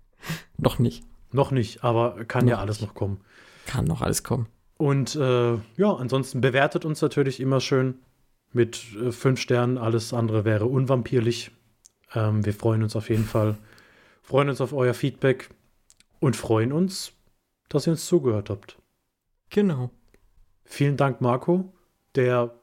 Noch nicht. noch nicht, aber kann ja Noch alles nicht. noch kommen. Kann noch alles kommen. Und äh, ja, ansonsten bewertet uns natürlich immer schön mit äh, fünf Sternen. Alles andere wäre unvampirlich. Ähm, wir freuen uns auf jeden Fall. Freuen uns auf euer Feedback und freuen uns, dass ihr uns zugehört habt. Genau. Vielen Dank, Marco, der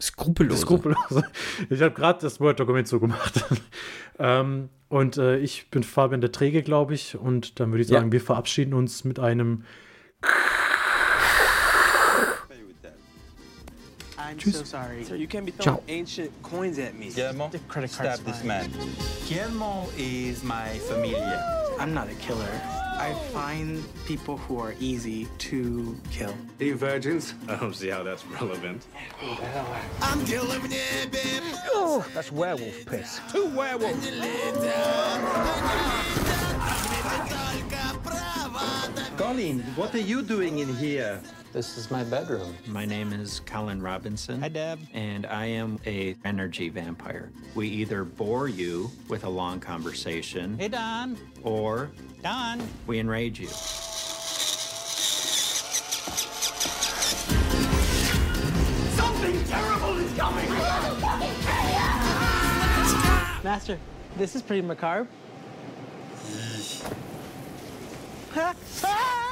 Skrupellos. Skrupellose. Ich habe gerade das Word-Dokument so gemacht. ähm, und äh, ich bin Fabian der Träge, glaube ich. Und dann würde ich Ja. sagen, wir verabschieden uns mit einem I'm Tschüss. so sorry. Sir, you can't be Ciao. throwing ancient coins at me. Guillermo, The credit card's stab this man. Guillermo is my familia. I'm not a killer. I find people who are easy to kill. Are you virgins? I don't see how that's relevant. I'm killing people. Oh, that's werewolf piss. Two werewolves. Colin, what are you doing in here? This is my bedroom. My name is Colin Robinson. Hi, Deb. And I am a energy vampire. We either bore you with a long conversation. Hey, Don. Or Don. We enrage you. Something terrible is coming. Master, this is pretty macabre.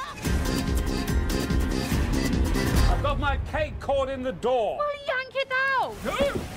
got my cake caught in the door. Well, Yank it out!